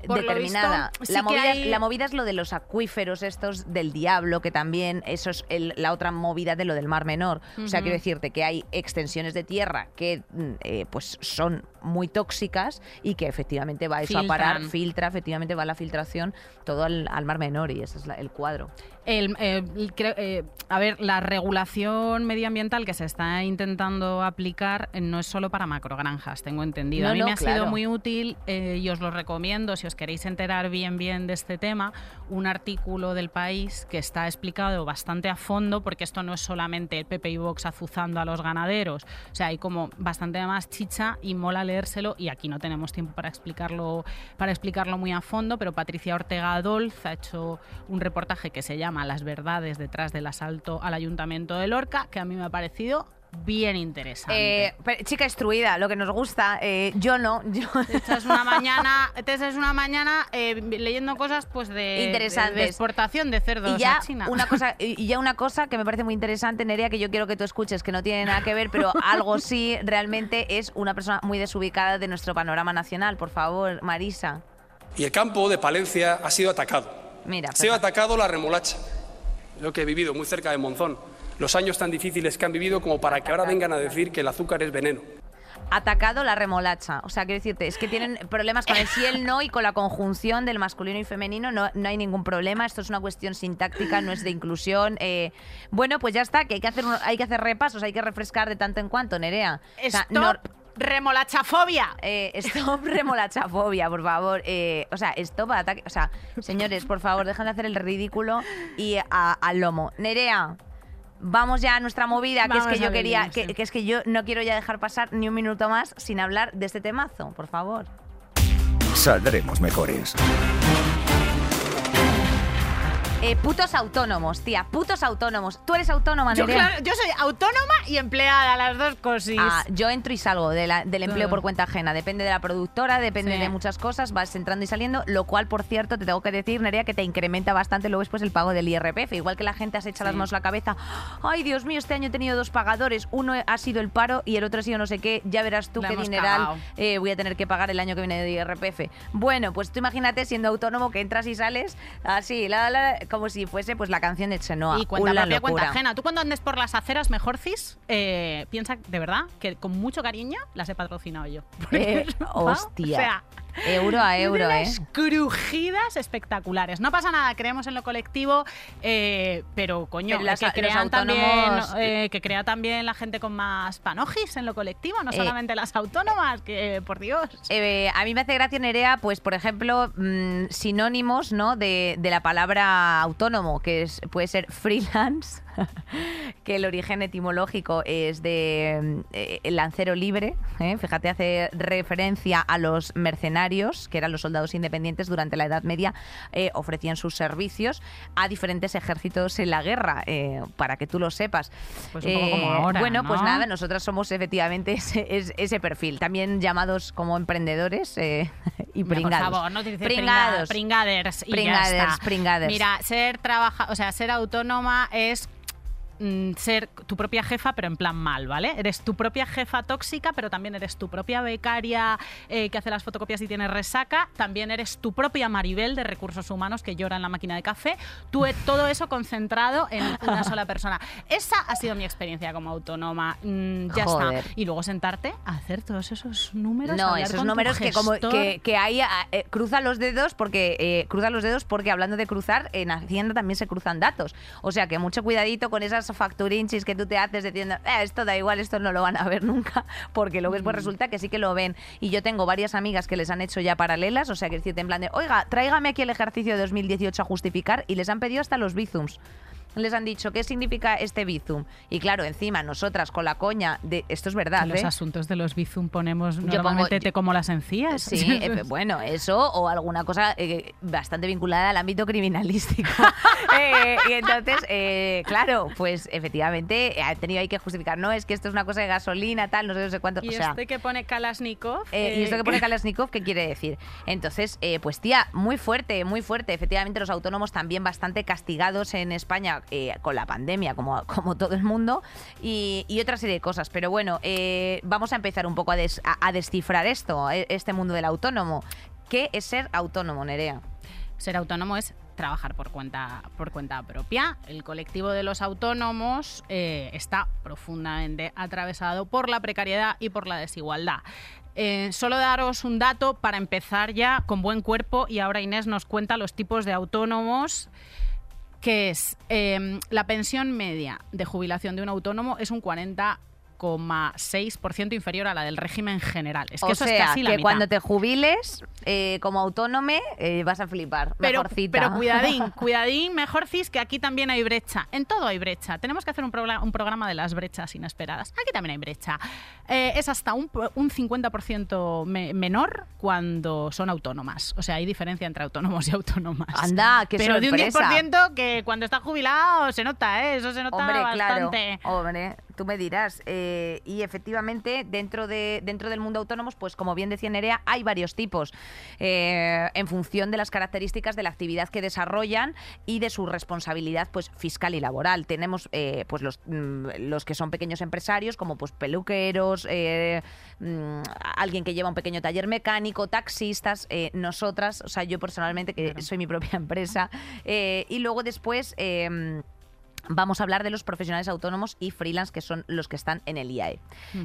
Speaker 2: Por
Speaker 1: determinada.
Speaker 2: visto,
Speaker 1: la, movida,
Speaker 2: hay-
Speaker 1: la movida es lo de los acuíferos estos del diablo, que también eso es el- la otra movida de lo del Mar Menor. O sea, quiero decirte que hay extensiones de tierra que mm, eh, pues son muy tóxicas y que efectivamente va eso a parar,
Speaker 2: Filtran.
Speaker 1: filtra, efectivamente va la filtración todo al, al Mar Menor y ese es la- el cuadro.
Speaker 2: El, eh, el- eh, a ver, la regulación medioambiental que se está intentando aplicar eh, no es solo para macrogranjas, tengo entendido.
Speaker 1: No,
Speaker 2: a mí
Speaker 1: no,
Speaker 2: me ha
Speaker 1: claro.
Speaker 2: sido muy útil eh, y os lo recomiendo si os queréis enterar bien bien de este tema, un artículo del país que está explicado bastante a fondo porque esto no es solamente el PP y Vox azuzando a los ganaderos, o sea, hay como bastante más chicha y mola y aquí no tenemos tiempo para explicarlo para explicarlo muy a fondo, pero Patricia Ortega Adolz ha hecho un reportaje que se llama Las verdades detrás del asalto al Ayuntamiento de Lorca, que a mí me ha parecido bien interesante.
Speaker 1: Eh, pero, chica instruida, lo que nos gusta, eh, yo no, yo...
Speaker 2: Esta es una mañana, esta es una mañana eh, leyendo cosas pues de,
Speaker 1: Interesantes.
Speaker 2: de- de exportación de cerdos
Speaker 1: Y ya
Speaker 2: a China.
Speaker 1: una cosa y ya una cosa que me parece muy interesante Nerea que yo quiero que tú escuches que no tiene nada que ver pero algo sí realmente es una persona muy desubicada de nuestro panorama nacional por favor Marisa
Speaker 4: Y el campo de Palencia ha sido atacado.
Speaker 1: mira
Speaker 4: Ha sido
Speaker 1: fíjate.
Speaker 4: atacado la remolacha. Yo que he vivido muy cerca de Monzón. Los años tan difíciles que han vivido como para que ahora vengan a decir que el azúcar es veneno.
Speaker 1: atacado la remolacha o sea quiero decirte es que tienen problemas con el sí el no y con la conjunción del masculino y femenino no, no hay ningún problema esto es una cuestión sintáctica no es de inclusión eh, bueno pues ya está que hay que hacer un- hay que hacer repasos hay que refrescar de tanto en cuanto Nerea O sea, nor-
Speaker 2: remolachafobia.
Speaker 1: Eh, stop remolachafobia, por favor. Eh, o sea, stop ataque. O sea, señores, por favor, dejen de hacer el ridículo y a- al lomo. Nerea, vamos ya a nuestra movida, que
Speaker 2: Vamos
Speaker 1: es que yo quería, que, es que yo no quiero ya dejar pasar ni un minuto más sin hablar de este temazo, por favor. Eh, putos autónomos, tía, putos autónomos. ¿Tú eres autónoma,
Speaker 2: Yo,
Speaker 1: Nerea?
Speaker 2: claro, yo soy autónoma y empleada, las dos cosas.
Speaker 1: Ah, yo entro y salgo de la- del empleo por cuenta ajena. Depende de la productora, depende
Speaker 2: Sí.
Speaker 1: de muchas cosas, vas entrando y saliendo, lo cual, por cierto, te tengo que decir, Nerea, que te incrementa bastante luego después el pago del IRPF. Igual que la gente echa las
Speaker 2: Sí.
Speaker 1: manos a la cabeza, ay, Dios mío, este año he tenido dos pagadores, uno ha sido el paro y el otro ha sido no sé qué, ya verás tú
Speaker 2: La
Speaker 1: qué dineral eh, voy a tener que pagar el año que viene de IRPF. Bueno, pues tú imagínate siendo autónomo que entras y sales así, la, la, como si fuese pues la canción de Chenoa.
Speaker 2: Y cuenta
Speaker 1: Una
Speaker 2: propia, cuenta
Speaker 1: locura.
Speaker 2: ajena. Tú cuando andes por las aceras, mejor cis, eh, piensa de verdad que con mucho cariño las he patrocinado yo.
Speaker 1: Eh, hostia.
Speaker 2: O sea,
Speaker 1: Euro a euro,
Speaker 2: de
Speaker 1: ¿eh?
Speaker 2: crujidas espectaculares. No pasa nada, creemos en lo colectivo, eh, pero coño,
Speaker 1: Pero las-
Speaker 2: que,
Speaker 1: los
Speaker 2: crean también,
Speaker 1: autónomos-
Speaker 2: eh, que crea también la gente con más panojis en lo colectivo, no
Speaker 1: Eh,
Speaker 2: solamente las autónomas, que por Dios.
Speaker 1: Eh, a mí me hace gracia, Nerea, pues por ejemplo, mm, sinónimos ¿no? de, de la palabra autónomo, que es, puede ser freelance, que el origen etimológico es de eh, el lancero libre. ¿eh? Fíjate, hace referencia a los mercenarios, que eran los soldados independientes durante la Edad Media, eh, ofrecían sus servicios a diferentes ejércitos en la guerra, para que tú lo sepas.
Speaker 2: Pues un poco como ahora,
Speaker 1: Bueno, pues nada, nosotras somos efectivamente ese, es- ese perfil, también llamados como emprendedores y pringados.
Speaker 2: Por favor, no
Speaker 1: Pringados.
Speaker 2: pringa- pringaders. Y ya
Speaker 1: Pringaders,
Speaker 2: está.
Speaker 1: pringaders.
Speaker 2: Mira, ser trabaja, o sea, ser autónoma es mm, ser tu propia jefa, pero en plan mal, ¿vale? Eres tu propia jefa tóxica, pero también eres tu propia becaria eh, que hace las fotocopias y tiene resaca. También eres tu propia Maribel de recursos humanos que llora en la máquina de café. Tú, eh, todo eso concentrado en una sola persona. Esa ha sido mi experiencia como autónoma. Mm, ya
Speaker 1: Joder.
Speaker 2: está. Y luego sentarte a hacer todos esos números.
Speaker 1: No, esos números que como que, que hay eh, cruza los dedos porque eh, cruza los dedos porque hablando de cruzar en Hacienda también se cruzan datos. O sea que mucho cuidadito con esas facturinchis que tú te haces diciendo "Eh, esto da igual, esto no lo van a ver nunca, porque luego después resulta que sí que lo ven. Y yo tengo varias amigas que les han hecho ya paralelas, o sea que decirte en plan de, oiga, tráigame aquí el ejercicio de 2018 a justificar y les han pedido hasta los bizums. Les han dicho, ¿qué significa este bizum? Y claro, encima nosotras con la coña de, esto es verdad,
Speaker 2: En los
Speaker 1: ¿eh?
Speaker 2: asuntos de los Bizum ponemos normalmente te como las encías.
Speaker 1: Sí, eh, bueno, eso o alguna cosa eh, bastante vinculada al ámbito criminalístico. Y entonces, eh, claro, pues efectivamente ha tenido ahí que justificar, no, es que esto es una cosa de gasolina, tal, no sé, no sé cuánto.
Speaker 2: Y
Speaker 1: o sea,
Speaker 2: este que pone Kalashnikov.
Speaker 1: y esto que pone Kalashnikov, ¿qué quiere decir? Entonces, eh, pues tía, muy fuerte, muy fuerte. Efectivamente, los autónomos también bastante castigados en España eh, con la pandemia, como, como todo el mundo, y, y otra serie de cosas. Pero bueno, eh, vamos a empezar un poco a, des- a- a descifrar esto, eh, este mundo del autónomo. ¿Qué es ser autónomo, Nerea?
Speaker 2: Ser autónomo es trabajar por cuenta, por cuenta propia. El colectivo de los autónomos está profundamente atravesado por la precariedad y por la desigualdad. Solo daros un dato para empezar ya con buen cuerpo y ahora Inés nos cuenta los tipos de autónomos que es eh, la pensión media de jubilación de un autónomo es un 40,6% inferior a la del régimen general. Es que
Speaker 1: o
Speaker 2: eso
Speaker 1: sea,
Speaker 2: es casi la
Speaker 1: que
Speaker 2: mitad.
Speaker 1: cuando te jubiles eh, como autónome eh, vas a flipar.
Speaker 2: Pero,
Speaker 1: mejorcita.
Speaker 2: pero cuidadín, cuidadín, mejor cis que aquí también hay brecha. En todo hay brecha. Tenemos que hacer un, programa, un programa de las brechas inesperadas. Aquí también hay brecha. Eh, es hasta un, un 50% me- menor cuando son autónomas. O sea, hay diferencia entre autónomos y autónomas.
Speaker 1: Anda, qué
Speaker 2: Pero de un
Speaker 1: sorpresa.
Speaker 2: 10% que cuando está jubilado se nota, ¿eh? Eso se nota
Speaker 1: Hombre,
Speaker 2: bastante.
Speaker 1: claro. Hombre, tú me dirás. eh, y efectivamente, dentro, de, dentro del mundo autónomos, pues como bien decía Nerea, hay varios tipos. eh, en función de las características de la actividad que desarrollan y de su responsabilidad pues fiscal y laboral. Tenemos eh, pues los, mm, los que son pequeños empresarios, como pues peluqueros, mm, alguien que lleva un pequeño taller mecánico, taxistas, nosotras, o sea, yo personalmente, que
Speaker 2: Claro.
Speaker 1: soy mi propia empresa. y luego después. Vamos a hablar de los profesionales autónomos y freelance, que son los que están en el IAE.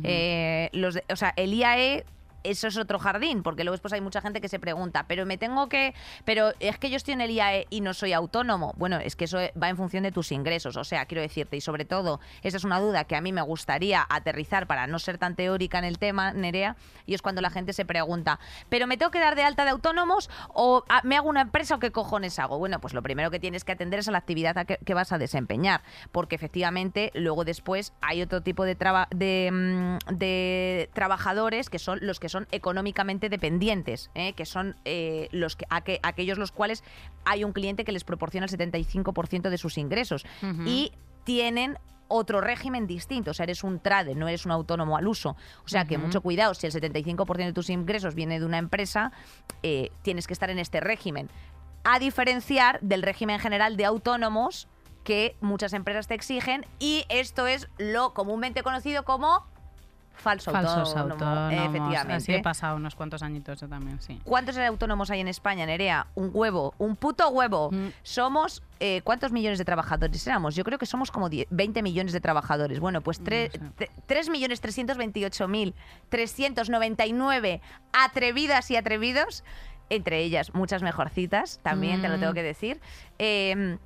Speaker 1: Eh, los de- o sea, el IAE eso es otro jardín, porque luego después hay mucha gente que se pregunta, pero me tengo que, pero es que yo estoy en el IAE y no soy autónomo. Bueno, es que eso va en función de tus ingresos, o sea, quiero decirte, y sobre todo, esa es una duda que a mí me gustaría aterrizar para no ser tan teórica en el tema, Nerea, y es cuando la gente se pregunta, pero me tengo que dar de alta de autónomos o ah, me hago una empresa o qué cojones hago. Bueno, pues lo primero que tienes que atender es a la actividad a que, vas a desempeñar, porque efectivamente luego después hay otro tipo de, traba- de, mm, de trabajadores que son los que son económicamente dependientes, ¿eh? que son eh, los que, aque- aquellos los cuales hay un cliente que les proporciona el 75% de sus ingresos y tienen otro régimen distinto, o sea, eres un trade, no eres un autónomo al uso. O sea, que mucho cuidado, si el 75% de tus ingresos viene de una empresa, eh, tienes que estar en este régimen. A diferenciar del régimen general de autónomos que muchas empresas te exigen y esto es lo comúnmente conocido como falso
Speaker 2: Falsos
Speaker 1: autónomo.
Speaker 2: autónomos.
Speaker 1: Efectivamente.
Speaker 2: Así he pasado unos cuantos añitos yo también, sí.
Speaker 1: ¿Cuántos autónomos hay en España, Nerea? Un huevo, un puto huevo.
Speaker 2: Mm.
Speaker 1: Somos, eh, ¿cuántos millones de trabajadores éramos? Yo creo que somos como 10 20 millones de trabajadores. Bueno, pues
Speaker 2: No
Speaker 1: tre-
Speaker 2: sé.
Speaker 1: tre- 3.328.399 atrevidas y atrevidos, entre ellas muchas mejorcitas, también te lo tengo
Speaker 2: Mm.
Speaker 1: que decir. Eh,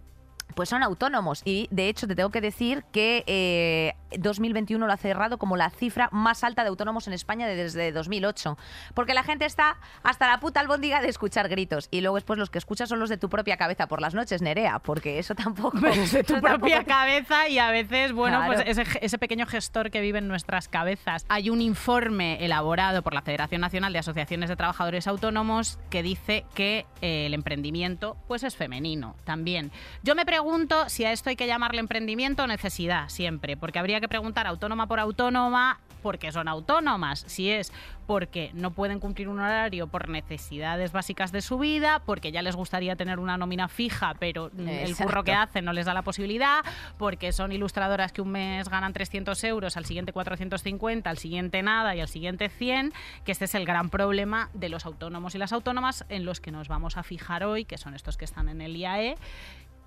Speaker 1: pues son autónomos y de hecho te tengo que decir que eh, 2021 lo ha cerrado como la cifra más alta de autónomos en España desde 2008 porque la gente está hasta la puta albóndiga de escuchar gritos y luego después los que escuchas son los de tu propia cabeza por las noches Nerea porque eso tampoco
Speaker 2: de tu propia
Speaker 1: tampoco-
Speaker 2: cabeza y a veces, bueno,
Speaker 1: Claro.
Speaker 2: pues ese, ese pequeño gestor que vive en nuestras cabezas. Hay un informe elaborado por la Federación Nacional de Asociaciones de Trabajadores Autónomos que dice que eh, el emprendimiento pues es femenino también. Yo me pregunto si a esto hay que llamarle emprendimiento o necesidad siempre, porque habría que preguntar autónoma por autónoma porque son autónomas, si es porque no pueden cumplir un horario por necesidades básicas de su vida, porque ya les gustaría tener una nómina fija, pero el curro que hacen no les da la posibilidad, porque son ilustradoras que un mes ganan 300 euros, al siguiente 450, al siguiente nada y al siguiente 100, que este es el gran problema de los autónomos y las autónomas en los que nos vamos a fijar hoy, que son estos que están en el IAE,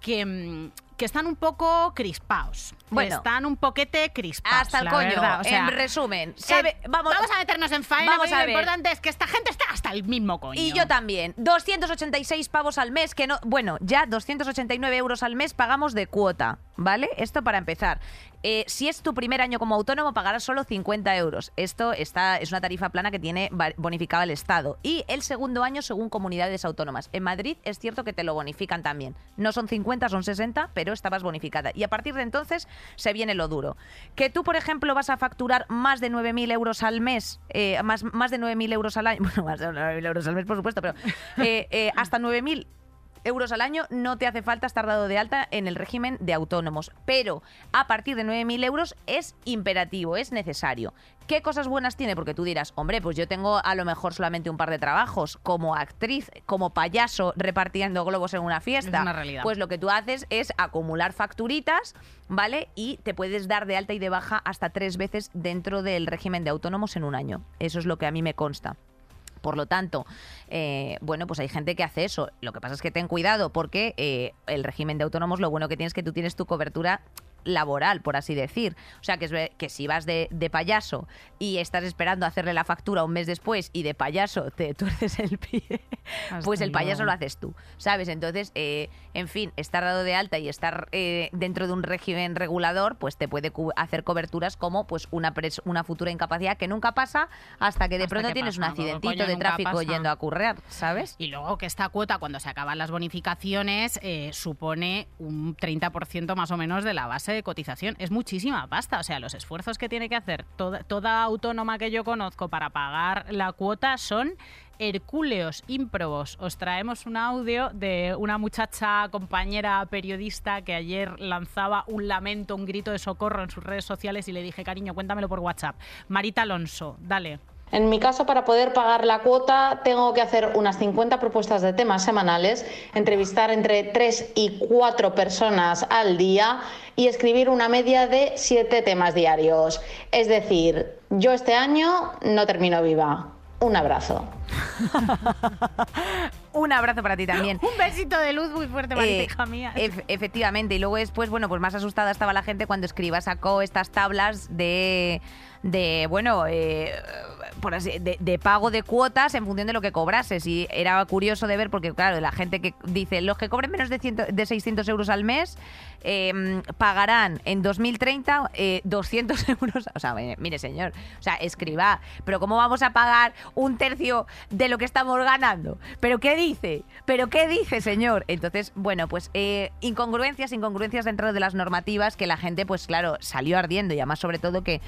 Speaker 2: que, mm, que están un poco crispaos.
Speaker 1: Bueno.
Speaker 2: están un poquete crispaos.
Speaker 1: hasta el
Speaker 2: la
Speaker 1: coño
Speaker 2: verdad. O sea,
Speaker 1: en resumen sabe,
Speaker 2: eh,
Speaker 1: vamos,
Speaker 2: a meternos en faena,
Speaker 1: vamos
Speaker 2: porque
Speaker 1: a
Speaker 2: lo
Speaker 1: ver.
Speaker 2: importante es que esta gente está hasta el mismo coño.
Speaker 1: Y yo también. 286 pavos al mes, que no. Bueno, ya 289 euros al mes pagamos de cuota, ¿vale? Esto para empezar. Eh, si es tu primer año como autónomo, pagarás solo 50 euros. Esto está, es una tarifa plana que tiene bonificada el Estado. Y el segundo año, según comunidades autónomas. En Madrid es cierto que te lo bonifican también. No son 50, son 60, pero estabas bonificada. Y a partir de entonces se viene lo duro. Que tú, por ejemplo, vas a facturar más de 9.000 euros al mes, eh, más, más de 9.000 euros al año, bueno, más de 9.000 euros al mes, por supuesto, pero eh, eh, hasta 9.000 euros al año no te hace falta estar dado de alta en el régimen de autónomos. Pero a partir de 9.000 euros es imperativo, es necesario. ¿Qué cosas buenas tiene? Porque tú dirás, hombre, pues yo tengo a lo mejor solamente un par de trabajos como actriz, como payaso repartiendo globos en una fiesta.
Speaker 2: Es una realidad.
Speaker 1: Pues lo que tú haces es acumular facturitas, ¿vale? Y te puedes dar de alta y de baja hasta tres veces dentro del régimen de autónomos en un año. Eso es lo que a mí me consta. Por lo tanto, eh, bueno, pues hay gente que hace eso. Lo que pasa es que ten cuidado porque eh, el régimen de autónomos lo bueno que tienes es que tú tienes tu cobertura laboral, por así decir. O sea, que, es, que si vas de, de payaso y estás esperando hacerle la factura un mes después y de payaso te tuerces el pie, pues el payaso lo haces tú, ¿sabes? Entonces, eh, en fin, estar dado de alta y estar eh, dentro de un régimen regulador, pues te puede hacer coberturas como pues una, pres- una futura incapacidad que nunca pasa hasta que de
Speaker 2: Hasta
Speaker 1: pronto
Speaker 2: que
Speaker 1: tienes
Speaker 2: pasa,
Speaker 1: un accidentito de tráfico
Speaker 2: pasa.
Speaker 1: yendo a currear, ¿sabes?
Speaker 2: Y luego que esta cuota, cuando se acaban las bonificaciones, eh, supone un 30% más o menos de la base de cotización. Es muchísima pasta. O sea, los esfuerzos que tiene que hacer toda, toda autónoma que yo conozco para pagar la cuota son hercúleos, ímprobos. Os traemos un audio de una muchacha compañera periodista que ayer lanzaba un lamento, un grito de socorro en sus redes sociales y le dije, cariño, cuéntamelo por WhatsApp. Marita Alonso, dale.
Speaker 5: En mi caso, para poder pagar la cuota, tengo que hacer unas 50 propuestas de temas semanales, entrevistar entre 3 y 4 personas al día y escribir una media de 7 temas diarios. Es decir, yo este año no termino viva. Un abrazo.
Speaker 1: Un abrazo para ti también.
Speaker 2: Un besito de luz muy fuerte, Marita,
Speaker 1: Eh,
Speaker 2: hija mía.
Speaker 1: ef- efectivamente, y luego después, bueno, pues más asustada estaba la gente cuando Escriba sacó estas tablas de, de bueno, eh, por así, de, de pago de cuotas en función de lo que cobrases. Y era curioso de ver porque, claro, la gente que dice, los que cobren menos de, 100 de 600 euros al mes eh, pagarán en 2030 eh, 200 euros. O sea, mire, señor, o sea, escriba, pero ¿cómo vamos a pagar un tercio de lo que estamos ganando? ¿Pero qué dice? ¿Pero qué dice, señor? Entonces, bueno, pues eh, incongruencias, incongruencias dentro de las normativas que la gente, pues claro, salió ardiendo y además sobre todo que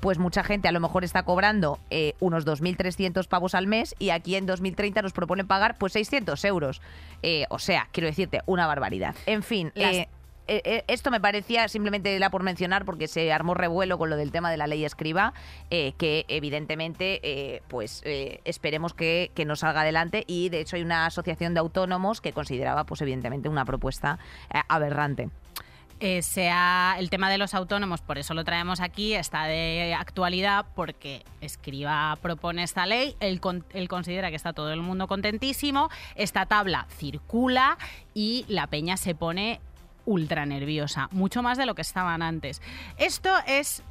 Speaker 1: pues pues mucha gente a lo mejor está cobrando eh, unos 2.300 pavos al mes y aquí en 2030 nos proponen pagar pues 600 euros. Eh, o sea, quiero decirte, una barbaridad. En fin,
Speaker 2: Las-
Speaker 1: eh, eh, eh, esto me parecía simplemente era por mencionar porque se armó revuelo con lo del tema de la ley escriba, eh, que evidentemente pues esperemos que, que nos salga adelante. Y de hecho hay una asociación de autónomos que consideraba pues evidentemente una propuesta aberrante.
Speaker 2: Sea el tema de los autónomos, por eso lo traemos aquí, está de actualidad porque Escriba propone esta ley, él, con- él considera que está todo el mundo contentísimo, esta tabla circula y la peña se pone ultra nerviosa, mucho más de lo que estaban antes. Esto es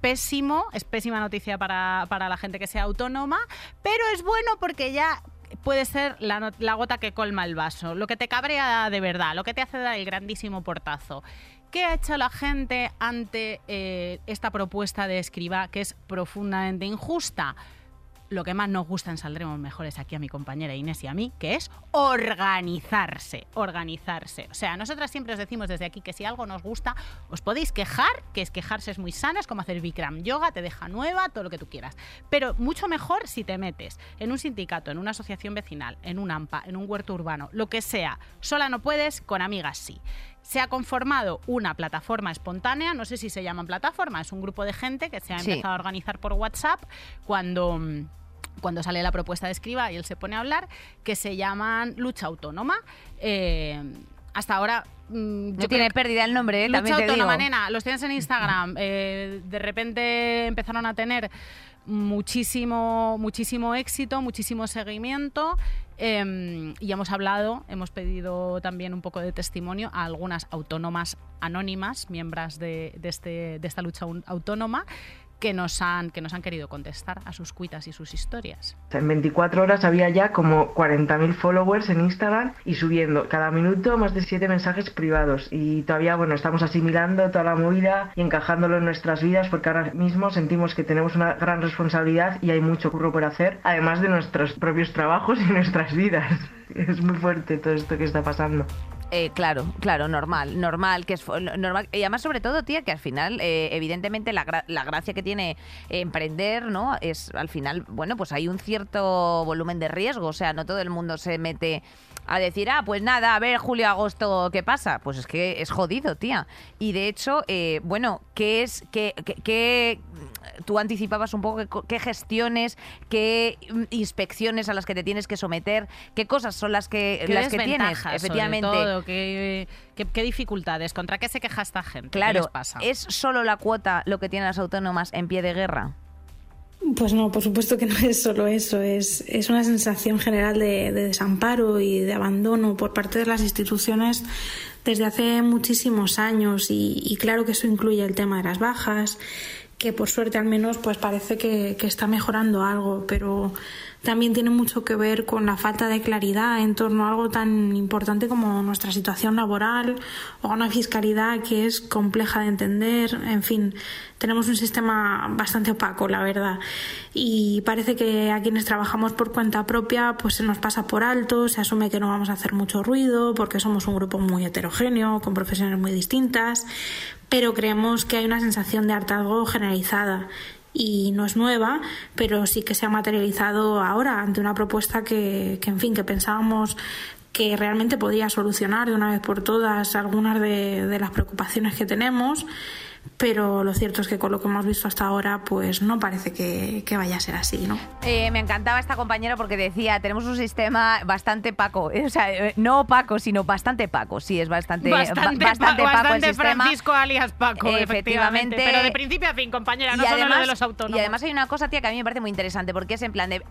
Speaker 2: pésimo, es pésima noticia para, para la gente que sea autónoma, pero es bueno porque ya puede ser la, gota que colma el vaso, lo que te cabrea de verdad, lo que te hace dar el grandísimo portazo. ¿Qué ha hecho la gente ante eh, esta propuesta de escriba que es profundamente injusta? Lo que más nos gusta en Saldremos Mejores aquí a mi compañera Inés y a mí, que es organizarse, organizarse. O sea, nosotras siempre os decimos desde aquí que si algo nos gusta, os podéis quejar, que es quejarse es muy sana, es como hacer Bikram yoga, te deja nueva, todo lo que tú quieras. Pero mucho mejor si te metes en un sindicato, en una asociación vecinal, en un AMPA, en un huerto urbano, lo que sea. Sola no puedes, con amigas sí. Se ha conformado una plataforma espontánea, no sé si se llaman plataforma, es un grupo de gente que se ha
Speaker 1: Sí.
Speaker 2: empezado a organizar por WhatsApp cuando mm, cuando sale la propuesta de escriba y él se pone a hablar, que se llaman lucha autónoma. Eh, hasta ahora. mm,
Speaker 1: No
Speaker 2: yo
Speaker 1: tiene pérdida el nombre, eh,
Speaker 2: Lucha autónoma, nena, los tienes en Instagram. eh, de repente empezaron a tener muchísimo, muchísimo éxito, muchísimo seguimiento. eh, y hemos hablado, hemos pedido también un poco de testimonio a algunas autónomas anónimas, miembros de, de este, de esta lucha autónoma, que nos, han, que nos han querido contestar a sus cuitas y sus historias.
Speaker 6: En 24 horas había ya como 40.000 followers en Instagram y subiendo cada minuto más de 7 mensajes privados. Y todavía, bueno, estamos asimilando toda la movida y encajándolo en nuestras vidas porque ahora mismo sentimos que tenemos una gran responsabilidad y hay mucho curro por hacer, además de nuestros propios trabajos y nuestras vidas. Es muy fuerte todo esto que está pasando.
Speaker 1: Eh, claro, claro, normal, normal, que es normal. Y además, sobre todo, tía, que al final, eh, evidentemente, la, gra- la gracia que tiene emprender, ¿no? Es al final, bueno, pues hay un cierto volumen de riesgo. O sea, no todo el mundo se mete a decir, ah, pues nada, a ver, julio, agosto, ¿qué pasa? Pues es que es jodido, tía. Y de hecho, eh, bueno, ¿qué es, qué, qué- qué- tú anticipabas un poco qué, qué gestiones, qué inspecciones a las que te tienes que someter, qué cosas son las que,
Speaker 2: ¿Qué
Speaker 1: las que tienes,
Speaker 2: sobre
Speaker 1: efectivamente.
Speaker 2: todo? ¿Qué, qué, qué dificultades? ¿Contra qué se queja esta gente? ¿Qué
Speaker 1: Claro,
Speaker 2: les pasa?
Speaker 1: ¿es solo la cuota lo que tienen las autónomas en pie de guerra?
Speaker 7: Pues no, por supuesto que no es solo eso, es, es una sensación general de, de desamparo y de abandono por parte de las instituciones desde hace muchísimos años y, y claro que eso incluye el tema de las bajas, que por suerte al menos pues parece que, que está mejorando algo, pero también tiene mucho que ver con la falta de claridad en torno a algo tan importante como nuestra situación laboral o una fiscalidad que es compleja de entender. En fin, tenemos un sistema bastante opaco, la verdad. Y parece que a quienes trabajamos por cuenta propia, pues se nos pasa por alto, se asume que no vamos a hacer mucho ruido porque somos un grupo muy heterogéneo, con profesiones muy distintas, pero creemos que hay una sensación de hartazgo generalizada. Y no es nueva, pero sí que se ha materializado ahora ante una propuesta que, que en fin, que pensábamos que realmente podía solucionar de una vez por todas algunas de, de las preocupaciones que tenemos, pero lo cierto es que con lo que hemos visto hasta ahora, pues no parece que, que vaya a ser así, ¿no?
Speaker 1: Eh, me encantaba esta compañera porque decía, tenemos un sistema bastante paco, o sea, eh, no opaco, sino bastante paco, sí, es bastante, ba-
Speaker 2: Bastante,
Speaker 1: bastante
Speaker 2: pa-
Speaker 1: paco el
Speaker 2: bastante
Speaker 1: sistema.
Speaker 2: Francisco alias Paco,
Speaker 1: Eh,
Speaker 2: efectivamente. Pero de principio a fin, compañera, no solo lo de los autónomos.
Speaker 1: y además hay una cosa, tía, que a mí me parece muy interesante, porque es en plan de,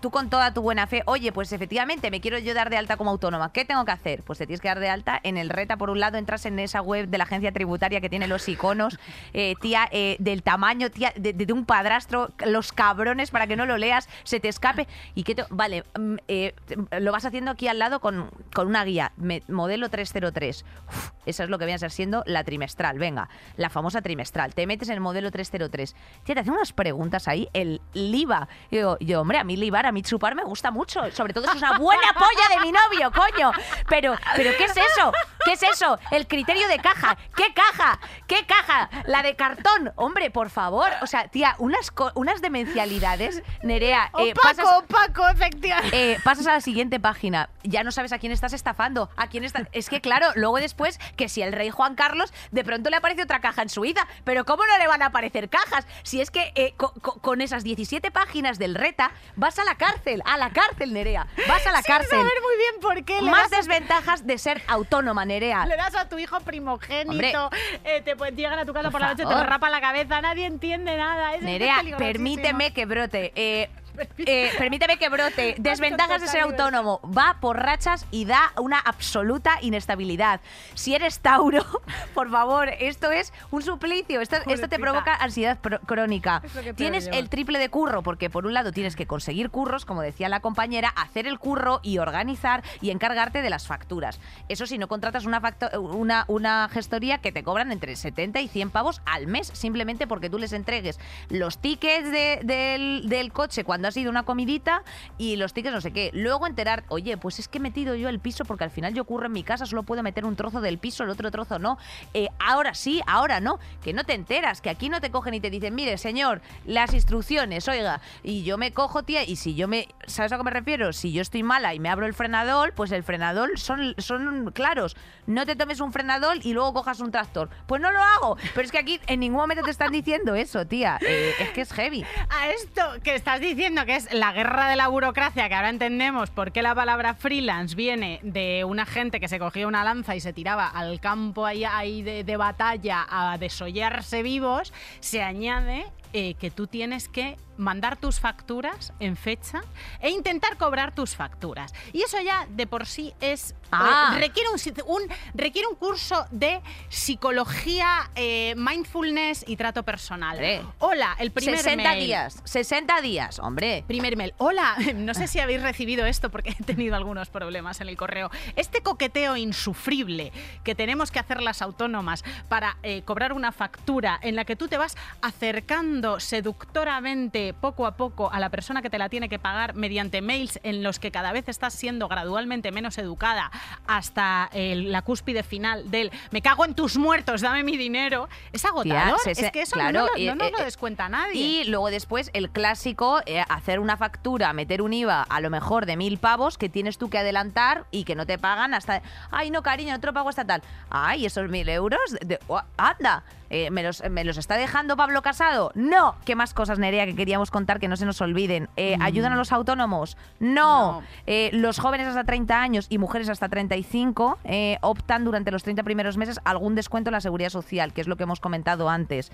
Speaker 1: tú con toda tu buena fe, oye, pues efectivamente, me quiero yo dar de alta como autónoma, ¿qué tengo que hacer? Pues te tienes que dar de alta en el RETA, por un lado, entras en esa web de la agencia tributaria que tiene los iconos, eh, tía, eh, del tamaño, tía, de, de un padrastro, los cabrones para que no lo leas, se te escape, y que, te- vale, mm, eh, lo vas haciendo aquí al lado con, con una guía, modelo 303, Uf, eso es lo que viene a ser siendo la trimestral, venga, la famosa trimestral, te metes en el modelo 303, tía, te hacen unas preguntas ahí, el IVA, y digo, yo, hombre, a mí libar, a mí chupar me gusta mucho, sobre todo es una buena polla de mi novio, coño, pero, pero ¿qué es eso? ¿Qué es eso? El criterio de caja, ¿qué caja? ¿Qué caja? La de cartón. Hombre, por favor. O sea, tía, unas, unas demencialidades. Nerea, eh,
Speaker 2: Opaco,
Speaker 1: pasas,
Speaker 2: opaco, efectivamente.
Speaker 1: eh, pasas a la siguiente página. Ya no sabes a quién estás estafando. A quién está... Es que, claro, luego después, que si el rey Juan Carlos, de pronto le aparece otra caja en su vida. Pero ¿cómo no le van a aparecer cajas? Si es que eh, co- co- con esas 17 páginas del reta, vas a la cárcel. A la cárcel, Nerea. Vas a la
Speaker 2: Sin
Speaker 1: cárcel.
Speaker 2: saber muy bien por qué. Le
Speaker 1: Más
Speaker 2: das
Speaker 1: desventajas de ser autónoma, Nerea.
Speaker 2: Le das a tu hijo primogénito, eh, te llegan a tu casa por, la noche, te
Speaker 1: favor.
Speaker 2: lo rapa la cabeza, nadie entiende nada. Es,
Speaker 1: Nerea, permíteme que brote. Eh, eh, permíteme que brote. Desventajas de ser autónomo. Va por rachas y da una absoluta inestabilidad. Si eres Tauro, por favor, esto es un suplicio. Esto, esto te provoca ansiedad pro- crónica. Tienes el triple de curro, porque por un lado tienes que conseguir curros, como decía la compañera, hacer el curro y organizar y encargarte de las facturas. Eso si no contratas una, una, una gestoría que te cobran entre 70 y 100 pavos al mes, simplemente porque tú les entregues los tickets de- del, del coche cuando has ido una comidita y los tickets no sé qué. Luego enterar, oye, pues es que he metido yo el piso porque al final yo curro en mi casa, solo puedo meter un trozo del piso, el otro trozo no. Eh, ahora sí, ahora no. Que no te enteras, que aquí no te cogen y te dicen, mire, señor, las instrucciones, oiga, y yo me cojo, tía, y si yo me. ¿Sabes a qué me refiero? Si yo estoy mala y me abro el frenador, pues el frenador son, son claros. No te tomes un frenador y luego cojas un tractor. Pues no lo hago. Pero es que aquí en ningún momento te están diciendo eso, tía. Eh, es que es heavy.
Speaker 2: A esto que estás diciendo, que es la guerra de la burocracia, que ahora entendemos por qué la palabra freelance viene de una gente que se cogía una lanza y se tiraba al campo ahí, ahí de, de batalla a desollarse vivos, se añade eh, que tú tienes que mandar tus facturas en fecha e intentar cobrar tus facturas. Y eso ya de por sí es...
Speaker 1: Ah.
Speaker 2: eh, requiere, un, requiere un curso de psicología, eh, mindfulness y trato personal. Hola, el primer
Speaker 1: 60
Speaker 2: mail.
Speaker 1: días. 60 días, hombre.
Speaker 2: Primer mail. Hola, no sé si habéis recibido esto porque he tenido algunos problemas en el correo. Este coqueteo insufrible que tenemos que hacer las autónomas para cobrar una factura en la que tú te vas acercando seductoramente poco a poco a la persona que te la tiene que pagar mediante mails en los que cada vez estás siendo gradualmente menos educada hasta el- la cúspide final del me cago en tus muertos, dame mi dinero. Es agotador.
Speaker 1: se-
Speaker 2: es que eso
Speaker 1: claro,
Speaker 2: no, no-
Speaker 1: y-
Speaker 2: no nos
Speaker 1: eh,
Speaker 2: lo
Speaker 1: eh,
Speaker 2: descuenta nadie.
Speaker 1: Y luego después el clásico, eh, hacer una factura, meter un IVA a lo mejor de mil pavos que tienes tú que adelantar y que no te pagan hasta... Ay, no, cariño, no te lo pago hasta tal. Ay, esos mil euros... de- oh, anda, eh, ¿me, los, ¿me los está dejando Pablo Casado? No. ¿Qué más cosas, Nerea, que queríamos contar que no se nos olviden? Eh, ¿Ayudan a los autónomos? No.
Speaker 2: No.
Speaker 1: Eh, los jóvenes hasta 30 años y mujeres hasta 35 eh, optan durante los 30 primeros meses algún descuento en la seguridad social, que es lo que hemos comentado antes.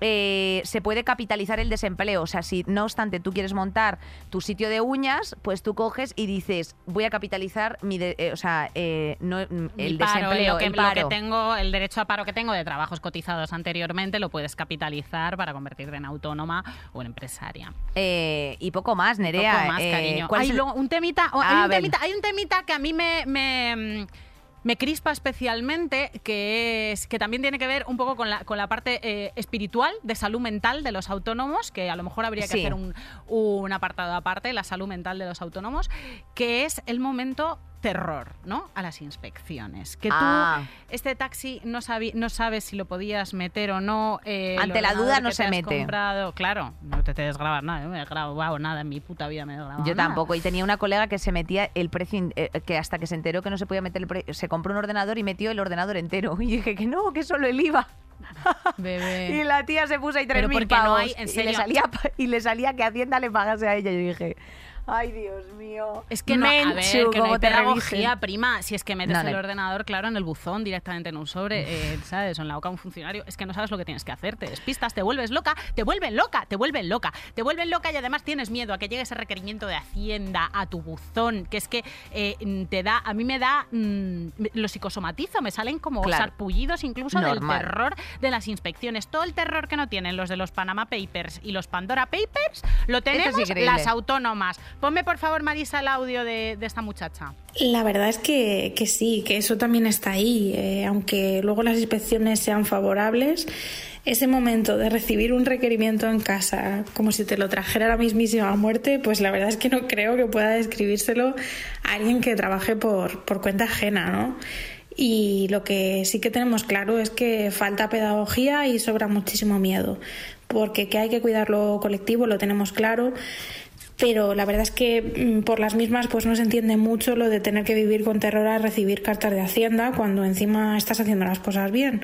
Speaker 1: Eh, se puede capitalizar el desempleo. O sea, si no obstante tú quieres montar tu sitio de uñas, pues tú coges y dices, voy a capitalizar mi de- eh, o sea, eh, no, mm,
Speaker 2: Mi
Speaker 1: el
Speaker 2: paro,
Speaker 1: desempleo,
Speaker 2: lo que,
Speaker 1: el
Speaker 2: lo
Speaker 1: paro.
Speaker 2: que tengo, el derecho a paro que tengo de trabajos cotizados anteriormente, lo puedes capitalizar para convertirte en autónoma o en empresaria.
Speaker 1: Eh, y poco más, Nerea.
Speaker 2: Poco más, cariño.
Speaker 1: ¿cuál es
Speaker 2: Hay un temita, hay, un temita hay un temita que a mí me, me, me crispa especialmente, que es que también tiene que ver un poco con la, con la parte eh, espiritual de salud mental de los autónomos, que a lo mejor habría que
Speaker 1: Sí.
Speaker 2: hacer un, un apartado aparte, la salud mental de los autónomos, que es el momento terror, ¿no? A las inspecciones. Que tú,
Speaker 1: Ah.
Speaker 2: este taxi, no, no sabes si lo podías meter o no. eh,
Speaker 1: Ante la duda no se mete.
Speaker 2: comprado. Claro, no te, te desgrabas nada. Yo no me he grabado nada en mi puta vida. Me he grabado
Speaker 1: Yo
Speaker 2: nada.
Speaker 1: tampoco. Y tenía una colega que se metía el precio, eh, que hasta que se enteró que no se podía meter el precio, se compró un ordenador y metió el ordenador entero. Y dije que no, que solo el IVA.
Speaker 2: Bebé.
Speaker 1: Y la tía se puso ahí
Speaker 2: Pero
Speaker 1: 3.000
Speaker 2: porque no
Speaker 1: pavos.
Speaker 2: hay- en
Speaker 1: y, le
Speaker 2: serio.
Speaker 1: salía, y le salía que Hacienda le pagase a ella. Yo dije, ay, Dios mío.
Speaker 2: Es que no, a ver,
Speaker 1: Menchu,
Speaker 2: que no hay pedagogía, prima. Si es que metes
Speaker 1: No, no
Speaker 2: el ordenador, claro, en el buzón, directamente en un sobre, eh, ¿sabes? O en la boca a un funcionario. Es que no sabes lo que tienes que hacer. Te despistas, te vuelves loca, te vuelven loca, te vuelven loca. Te vuelven loca y además tienes miedo a que llegue ese requerimiento de Hacienda a tu buzón, que es que eh, te da, a mí me da, mm, lo psicosomatizo, me salen como
Speaker 1: Claro.
Speaker 2: sarpullidos incluso del terror de las inspecciones. Todo el terror que no tienen los de los Panama Papers y los Pandora Papers, lo tenemos las autónomas. Ponme, por favor, Marisa, el audio de, de esta muchacha.
Speaker 7: La verdad es que, que sí, que eso también está ahí. eh, aunque luego las inspecciones sean favorables, ese momento de recibir un requerimiento en casa como si te lo trajera la mismísima muerte, pues la verdad es que no creo que pueda describírselo a alguien que trabaje por, por cuenta ajena, ¿no? Y lo que sí que tenemos claro es que falta pedagogía y sobra muchísimo miedo, porque que hay que cuidar lo colectivo lo tenemos claro, pero la verdad es que mm, por las mismas pues no se entiende mucho lo de tener que vivir con terror a recibir cartas de Hacienda cuando encima estás haciendo las cosas bien.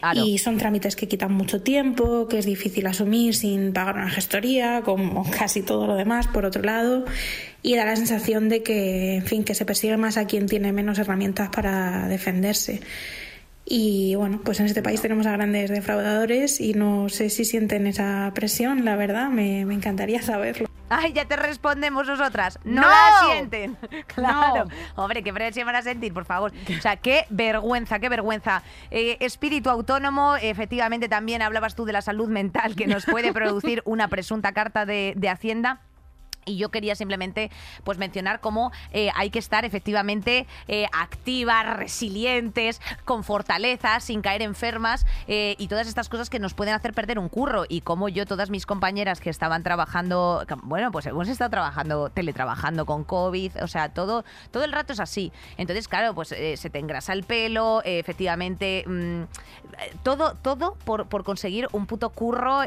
Speaker 1: Claro.
Speaker 7: Y son trámites que quitan mucho tiempo, que es difícil asumir sin pagar una gestoría, como casi todo lo demás, por otro lado. Y da la sensación de que, en fin, que se persigue más a quien tiene menos herramientas para defenderse. Y bueno, pues en este país tenemos a grandes defraudadores y no sé si sienten esa presión, la verdad, me, me encantaría saberlo.
Speaker 1: Ay, ya te respondemos nosotras. No,
Speaker 2: ¡No!
Speaker 1: la sienten. Claro. Hombre, qué presión van a sentir, por favor. O sea, qué vergüenza, qué vergüenza. Eh, espíritu autónomo, efectivamente también hablabas tú de la salud mental que nos puede producir una presunta carta de, de Hacienda. Y yo quería simplemente pues mencionar cómo eh, hay que estar efectivamente eh, activas, resilientes, con fortaleza, sin caer enfermas eh, y todas estas cosas que nos pueden hacer perder un curro. Y como yo, todas mis compañeras que estaban trabajando, bueno, pues hemos estado trabajando, teletrabajando con COVID, o sea, todo, todo el rato es así. Entonces, claro, pues se te engrasa el pelo, efectivamente, mm, todo, todo por, por conseguir un puto curro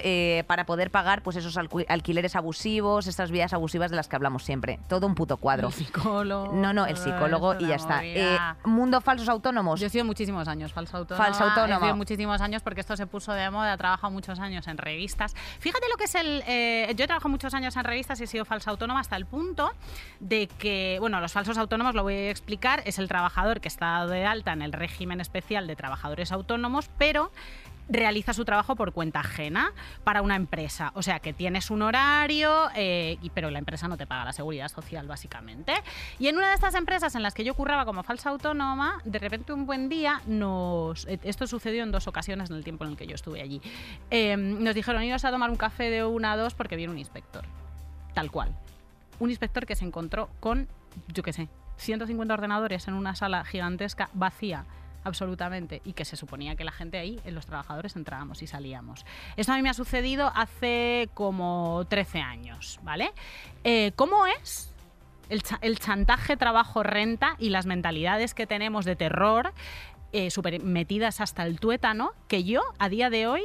Speaker 1: para poder pagar pues esos alqui- alquileres abusivos, estas vías abusivas de las que hablamos siempre. Todo un puto cuadro.
Speaker 2: El psicólogo.
Speaker 1: No, no, el psicólogo y ya está. Eh, mundo falsos autónomos.
Speaker 2: Yo he sido muchísimos años falsa autónoma.
Speaker 1: Falsa autónoma.
Speaker 2: He sido muchísimos años porque esto se puso de moda. He trabajado muchos años en revistas. Fíjate lo que es el. eh, yo he trabajado muchos años en revistas y he sido falsa autónoma hasta el punto de que. Bueno, los falsos autónomos, lo voy a explicar, es el trabajador que está dado de alta en el régimen especial de trabajadores autónomos, pero realiza su trabajo por cuenta ajena para una empresa. O sea, que tienes un horario, eh, pero la empresa no te paga la seguridad social, básicamente. Y en una de estas empresas en las que yo curraba como falsa autónoma, de repente un buen día eh, Esto sucedió en dos ocasiones en el tiempo en el que yo estuve allí. Eh, nos dijeron, iros a tomar un café de una a dos porque viene un inspector. Tal cual. Un inspector que se encontró con, yo qué sé, 150 ordenadores en una sala gigantesca vacía absolutamente y que se suponía que la gente ahí, en los trabajadores, entrábamos y salíamos. Esto a mí me ha sucedido hace como 13 años, ¿vale? Eh, ¿Cómo es el, el chantaje trabajo-renta y las mentalidades que tenemos de terror eh, metidas hasta el tuétano que yo, a día de hoy,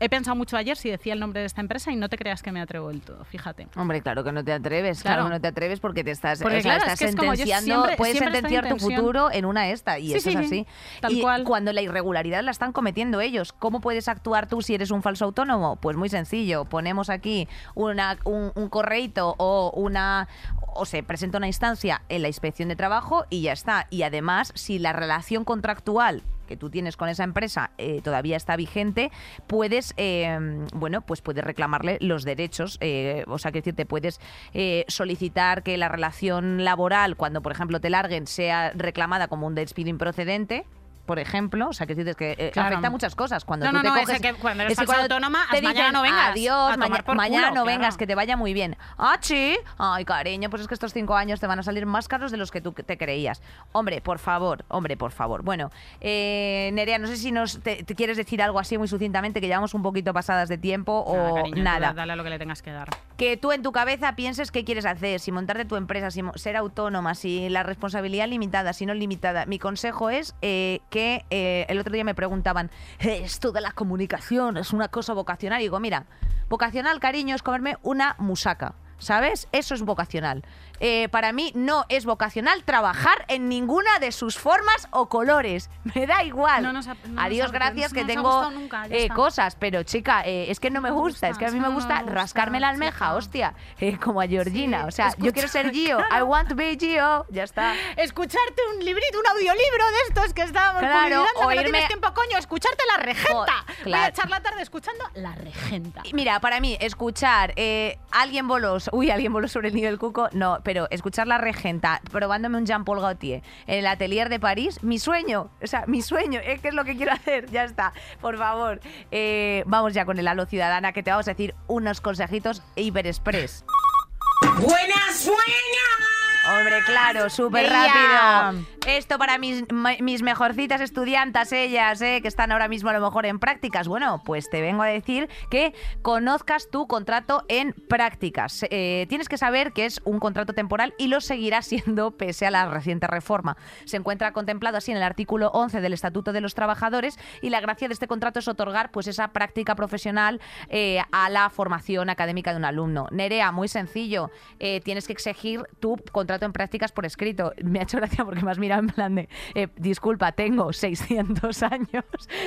Speaker 2: he pensado mucho ayer si decía el nombre de esta empresa y no te creas que me atrevo del todo, fíjate.
Speaker 1: Hombre, claro que no te atreves, claro,
Speaker 2: Claro.
Speaker 1: que no te atreves porque te estás,
Speaker 2: Porque
Speaker 1: o sea,
Speaker 2: claro, es
Speaker 1: estás
Speaker 2: es
Speaker 1: sentenciando,
Speaker 2: siempre-
Speaker 1: puedes
Speaker 2: siempre
Speaker 1: sentenciar
Speaker 2: en
Speaker 1: tu futuro en una esta y
Speaker 2: Sí,
Speaker 1: eso
Speaker 2: sí,
Speaker 1: es
Speaker 2: sí,
Speaker 1: así.
Speaker 2: tal
Speaker 1: y
Speaker 2: cual.
Speaker 1: cuando la irregularidad la están cometiendo ellos, ¿cómo puedes actuar tú si eres un falso autónomo? Pues muy sencillo, ponemos aquí una, un, un correíto o una o se presenta una instancia en la inspección de trabajo y ya está. Y además, si la relación contractual que tú tienes con esa empresa eh, todavía está vigente, puedes, eh, bueno, pues puedes reclamarle los derechos. eh, o sea, que decir, te puedes eh, solicitar que la relación laboral, cuando por ejemplo te larguen, sea reclamada como un despido improcedente. Por ejemplo, o sea, que dices que eh,
Speaker 2: Claro.
Speaker 1: afecta a muchas cosas. Cuando
Speaker 2: No,
Speaker 1: tú
Speaker 2: no,
Speaker 1: te
Speaker 2: no,
Speaker 1: coges,
Speaker 2: ese que cuando eres autónoma,
Speaker 1: te
Speaker 2: haz mañana
Speaker 1: dicen,
Speaker 2: no vengas,
Speaker 1: Adiós, maña- mañana no vengas, que te vaya muy bien. Ah, sí. Ay, cariño, pues es que estos cinco años te van a salir más caros de los que tú te creías. Hombre, por favor, hombre, por favor. Bueno, eh, Nerea, no sé si nos te, te quieres decir algo así muy sucintamente, que llevamos un poquito pasadas de tiempo
Speaker 2: Nada,
Speaker 1: o
Speaker 2: cariño,
Speaker 1: nada.
Speaker 2: Dale a lo que le tengas que dar.
Speaker 1: Que tú en tu cabeza pienses qué quieres hacer, si montarte tu empresa, si ser autónoma, si la responsabilidad limitada, si no limitada. Mi consejo es eh, que eh, el otro día me preguntaban, "Eh, esto de la comunicación es una cosa vocacional. Y digo, mira, vocacional, cariño, es comerme una musaca. ¿Sabes? Eso es vocacional. Eh, para mí no es vocacional trabajar en ninguna de sus formas o colores. Me da igual.
Speaker 2: No nos ap- no nos
Speaker 1: Adiós, gracias,
Speaker 2: no
Speaker 1: que
Speaker 2: nos ha
Speaker 1: tengo
Speaker 2: gustado nunca, ya
Speaker 1: eh,
Speaker 2: está.
Speaker 1: cosas, pero chica, eh, es que no me gusta, es que a mí me
Speaker 2: gusta,
Speaker 1: gusta
Speaker 2: no me gusta,
Speaker 1: rascarme la almeja,
Speaker 2: chica.
Speaker 1: hostia, eh, como a Georgina.
Speaker 2: Sí,
Speaker 1: o sea, yo
Speaker 2: escucha,
Speaker 1: quiero ser Gio, I want to be Gio, ya está.
Speaker 2: Escucharte un librito, un audiolibro de estos que estábamos
Speaker 1: Claro,
Speaker 2: publicitando, que no tienes tiempo, coño, escucharte la regenta. Voy a
Speaker 1: claro.
Speaker 2: echar la tarde escuchando la regenta.
Speaker 1: Y Mira, para mí, escuchar eh, alguien voló, uy, alguien voló sobre el nido del cuco, no, pero escuchar la regenta probándome un Jean-Paul Gaultier en el atelier de París, mi sueño, o sea, mi sueño, es que es lo que quiero hacer, ya está, por favor. Eh, vamos ya con el Halo Ciudadana, que te vamos a decir unos consejitos hiper express.
Speaker 8: ¡Buenas, buenas!
Speaker 1: Hombre, claro, súper rápido. Esto para mis mejorcitas estudiantas, ellas, eh, que están ahora mismo a lo mejor en prácticas. Bueno, pues te vengo a decir que conozcas tu contrato en prácticas. Eh, tienes que saber que es un contrato temporal y lo seguirá siendo pese a la reciente reforma. Se encuentra contemplado así en el artículo 11 del Estatuto de los Trabajadores y la gracia de este contrato es otorgar pues esa práctica profesional eh, a la formación académica de un alumno. Nerea, muy sencillo, eh, tienes que exigir tu contrato en prácticas por escrito. Me ha hecho gracia porque me has mirado en plan de, eh, disculpa, tengo 600 años.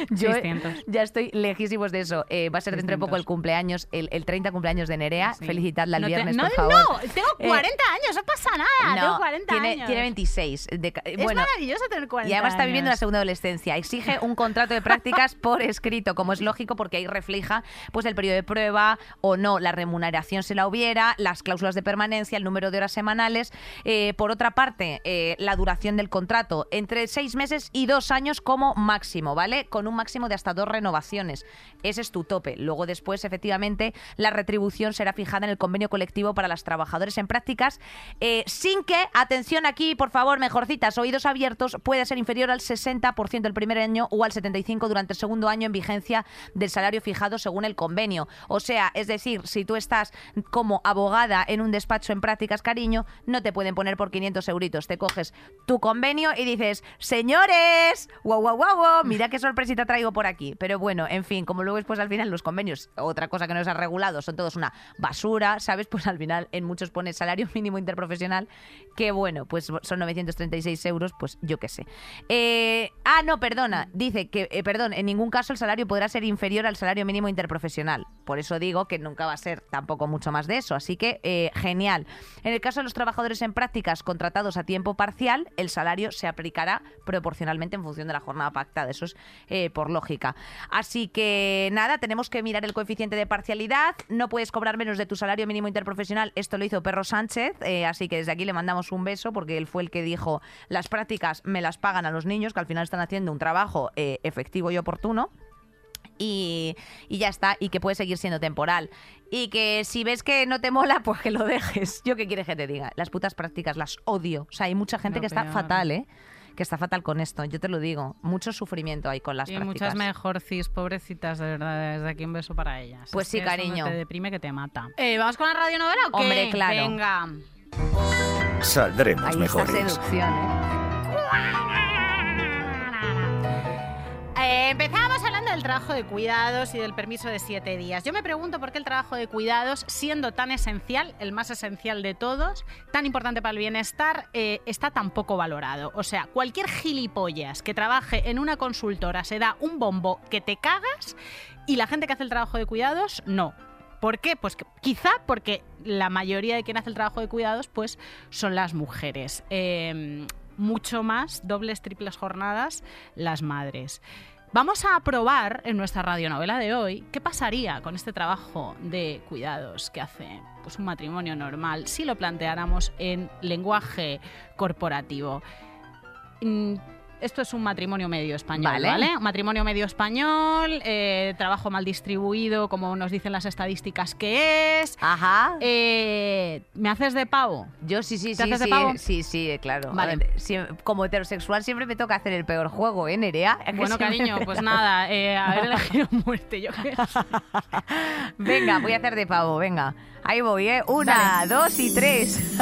Speaker 1: Yo
Speaker 2: 600.
Speaker 1: ya estoy lejísimos de eso. Eh, va a ser dentro de poco el
Speaker 2: 600.
Speaker 1: cumpleaños, el, el 30 cumpleaños de Nerea.
Speaker 2: Sí.
Speaker 1: Felicitadla el
Speaker 2: No te-
Speaker 1: viernes,
Speaker 2: no,
Speaker 1: por favor.
Speaker 2: No, tengo
Speaker 1: Eh,
Speaker 2: 40 años, no pasa nada. tengo 40
Speaker 1: tiene,
Speaker 2: años.
Speaker 1: tiene 26. de
Speaker 2: Es
Speaker 1: bueno,
Speaker 2: maravilloso tener 40
Speaker 1: y además está
Speaker 2: años.
Speaker 1: viviendo la segunda adolescencia. Exige un contrato de prácticas por escrito, como es lógico, porque ahí refleja pues el periodo de prueba o no, la remuneración si la hubiera, las cláusulas de permanencia, el número de horas semanales. Eh, por otra parte, eh, la duración del contrato, entre seis meses y dos años como máximo, ¿vale? Con un máximo de hasta dos renovaciones. Ese es tu tope. Luego después, efectivamente, la retribución será fijada en el convenio colectivo para las trabajadores en prácticas, eh, sin que, atención aquí, por favor, mejorcitas, oídos abiertos, pueda ser inferior al 60% el primer año o al 75% durante el segundo año en vigencia del salario fijado según el convenio. O sea, es decir, si tú estás como abogada en un despacho en prácticas, cariño, no te pueden poner por 500 euritos. Te coges tu convenio y dices, señores, guau, guau, guau, mira qué sorpresita traigo por aquí. Pero bueno, en fin, como luego después al final los convenios, otra cosa que no se ha regulado, son todos una basura, ¿sabes? Pues al final en muchos pone salario mínimo interprofesional, que bueno, pues son 936 euros, pues yo qué sé. Eh, ah, no, perdona, dice que, eh, perdón, en ningún caso el salario podrá ser inferior al salario mínimo interprofesional. Por eso digo que nunca va a ser tampoco mucho más de eso. Así que, eh, genial. En el caso de los trabajadores en prácticas contratados a tiempo parcial, el salario se aplicará proporcionalmente en función de la jornada pactada. Eso es eh, por lógica. Así que, nada, tenemos que mirar el coeficiente de parcialidad. No puedes cobrar menos de tu salario mínimo interprofesional. Esto lo hizo Perro Sánchez. eh, así que desde aquí le mandamos un beso porque él fue el que dijo las prácticas me las pagan a los niños que al final están haciendo un trabajo eh, efectivo y oportuno y, y ya está, y que puede seguir siendo temporal. Y que si ves que no te mola, pues que lo dejes. Yo qué quieres que te diga. Las putas prácticas las odio. O sea, hay mucha gente
Speaker 2: Lo
Speaker 1: que está fatal, ¿eh? Que está fatal con esto, yo te lo digo. Mucho sufrimiento hay con las
Speaker 2: Y
Speaker 1: prácticas.
Speaker 2: muchas mejor cis, pobrecitas, de verdad. Desde aquí un beso para ellas.
Speaker 1: Pues
Speaker 2: Es
Speaker 1: sí,
Speaker 2: que eso
Speaker 1: cariño.
Speaker 2: Te deprime que te mata. Eh, ¿Vamos con la radionovela o qué?
Speaker 1: Hombre, claro.
Speaker 2: Venga.
Speaker 3: Saldremos
Speaker 1: Ahí está
Speaker 3: mejores.
Speaker 1: seducción, ¿eh?
Speaker 2: Eh, empezamos hablando del trabajo de cuidados y del permiso de siete días. Yo me pregunto por qué el trabajo de cuidados, siendo tan esencial, el más esencial de todos, tan importante para el bienestar, eh, está tan poco valorado. O sea, cualquier gilipollas que trabaje en una consultora se da un bombo que te cagas y la gente que hace el trabajo de cuidados, no. ¿Por qué? Pues quizá porque la mayoría de quien hace el trabajo de cuidados pues son las mujeres. Eh, mucho más, dobles, triples jornadas, las madres. Vamos a probar en nuestra radionovela de hoy qué pasaría con este trabajo de cuidados que hace pues, un matrimonio normal si lo planteáramos en lenguaje corporativo. Mm, Esto es un matrimonio medio español,
Speaker 1: Vale.
Speaker 2: ¿vale? Matrimonio medio español, eh, trabajo mal distribuido, como nos dicen las estadísticas que es.
Speaker 1: Ajá.
Speaker 2: Eh, ¿Me haces de pavo?
Speaker 1: Yo sí, sí,
Speaker 2: ¿Te
Speaker 1: sí,
Speaker 2: haces de
Speaker 1: sí,
Speaker 2: pavo?
Speaker 1: sí, sí, claro. A
Speaker 2: Vale.
Speaker 1: ver, si- como heterosexual siempre me toca hacer el peor juego, ¿eh, Nerea?
Speaker 2: Bueno, cariño,
Speaker 1: me
Speaker 2: pues
Speaker 1: da-
Speaker 2: nada, eh, haber elegido muerte, yo sé.
Speaker 1: Venga, voy a hacer de pavo, venga. Ahí voy, ¿eh? Una, dos y tres.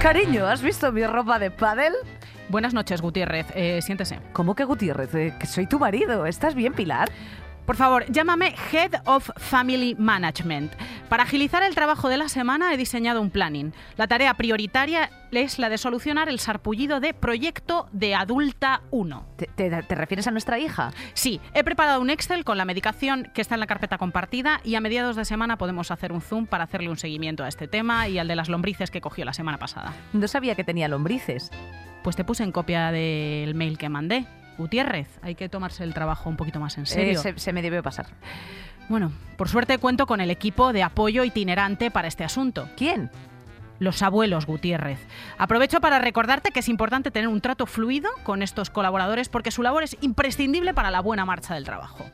Speaker 1: Cariño, ¿has visto mi ropa de pádel?
Speaker 2: Buenas noches, Gutiérrez. Eh, siéntese.
Speaker 1: ¿Cómo que Gutiérrez? Eh, que soy tu marido. ¿Estás bien, Pilar?
Speaker 2: Por favor, llámame Head of Family Management. Para agilizar el trabajo de la semana he diseñado un planning. La tarea prioritaria es la de solucionar el sarpullido de Proyecto de Adulta 1.
Speaker 1: ¿Te, te- te refieres a nuestra hija?
Speaker 2: Sí, he preparado un Excel con la medicación que está en la carpeta compartida y a mediados de semana podemos hacer un Zoom para hacerle un seguimiento a este tema y al de las lombrices que cogió la semana pasada.
Speaker 1: No sabía que tenía lombrices.
Speaker 2: Pues te puse en copia del mail que mandé. Gutiérrez, hay que tomarse el trabajo un poquito más en
Speaker 1: Eh,
Speaker 2: serio.
Speaker 1: se, se me debió pasar.
Speaker 2: Bueno, por suerte cuento con el equipo de apoyo itinerante para este asunto.
Speaker 1: ¿Quién?
Speaker 2: Los abuelos Gutiérrez. Aprovecho para recordarte que es importante tener un trato fluido con estos colaboradores porque su labor es imprescindible para la buena marcha del trabajo.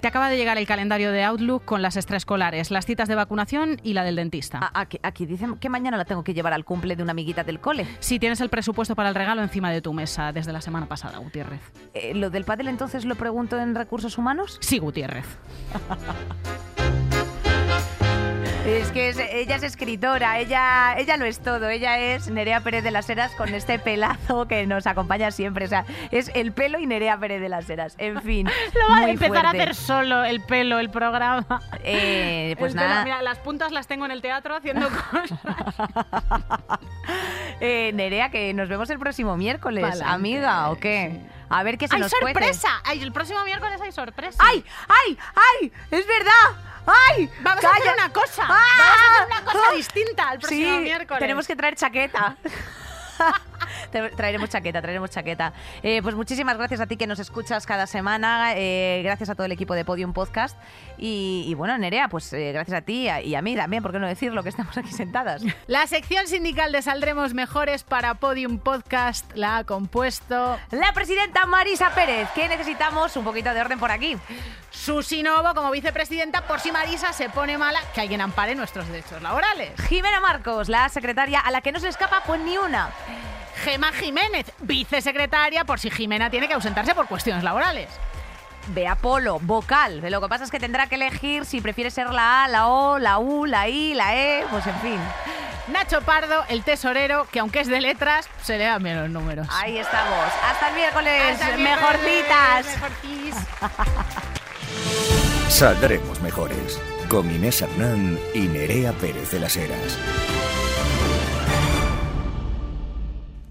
Speaker 2: Te acaba de llegar el calendario de Outlook con las extraescolares, las citas de vacunación y la del dentista.
Speaker 1: Aquí, aquí dicen que mañana la tengo que llevar al cumple de una amiguita del cole.
Speaker 2: Si tienes el presupuesto para el regalo encima de tu mesa desde la semana pasada, Gutiérrez.
Speaker 1: Eh, ¿Lo del pádel entonces lo pregunto en recursos humanos?
Speaker 2: Sí, Gutiérrez.
Speaker 1: Es que es- ella es escritora, ella, ella lo es todo. Ella es Nerea Pérez de las Heras con este pelazo que nos acompaña siempre. O sea, es el pelo y Nerea Pérez de las Heras. En fin.
Speaker 2: Lo va a empezar a hacer solo el pelo, el programa.
Speaker 1: Eh, pues
Speaker 2: El pelo,
Speaker 1: nada.
Speaker 2: mira, las puntas las tengo en el teatro haciendo cosas.
Speaker 1: Eh, Nerea, que nos vemos el próximo miércoles,
Speaker 2: Pa'lante,
Speaker 1: amiga, ¿o qué? A ver qué se
Speaker 2: ¡Hay
Speaker 1: nos cuece.
Speaker 2: sorpresa! ¡Ay, el próximo miércoles hay sorpresa!
Speaker 1: ¡Ay! ¡Ay! ¡Ay! ¡Es verdad! ¡Ay!
Speaker 2: Vamos a
Speaker 1: ¡Calla!
Speaker 2: hacer una cosa.
Speaker 1: ¡Ah!
Speaker 2: Vamos a hacer una cosa distinta el próximo
Speaker 1: sí,
Speaker 2: miércoles.
Speaker 1: tenemos que traer chaqueta. Traeremos chaqueta, traeremos chaqueta. Eh, pues muchísimas gracias a ti que nos escuchas cada semana. eh, gracias a todo el equipo de Podium Podcast. Y, y bueno, Nerea, pues eh, gracias a ti y a, y a mí también, ¿por qué no decirlo? Que estamos aquí sentadas.
Speaker 2: La sección sindical de Saldremos Mejores para Podium Podcast la ha compuesto
Speaker 1: La presidenta Marisa Pérez, que necesitamos un poquito de orden por aquí.
Speaker 2: Susi Novo como vicepresidenta por si Marisa se pone mala, que alguien ampare nuestros derechos laborales.
Speaker 1: Jimena Marcos, la secretaria a la que no se escapa pues ni una.
Speaker 2: Gema Jiménez, vicesecretaria por si Jimena tiene que ausentarse por cuestiones laborales.
Speaker 1: Bea Polo, vocal. Lo que pasa es que tendrá que elegir si prefiere ser la A, la O, la U, la I, la E, pues en fin.
Speaker 2: Nacho Pardo, el tesorero, que aunque es de letras, se le dan bien los números.
Speaker 1: Ahí estamos. Hasta el miércoles.
Speaker 2: Hasta el miércoles,
Speaker 1: Mejorcitas.
Speaker 3: Saldremos mejores. Con Inés Hernán y Nerea Pérez de las Heras.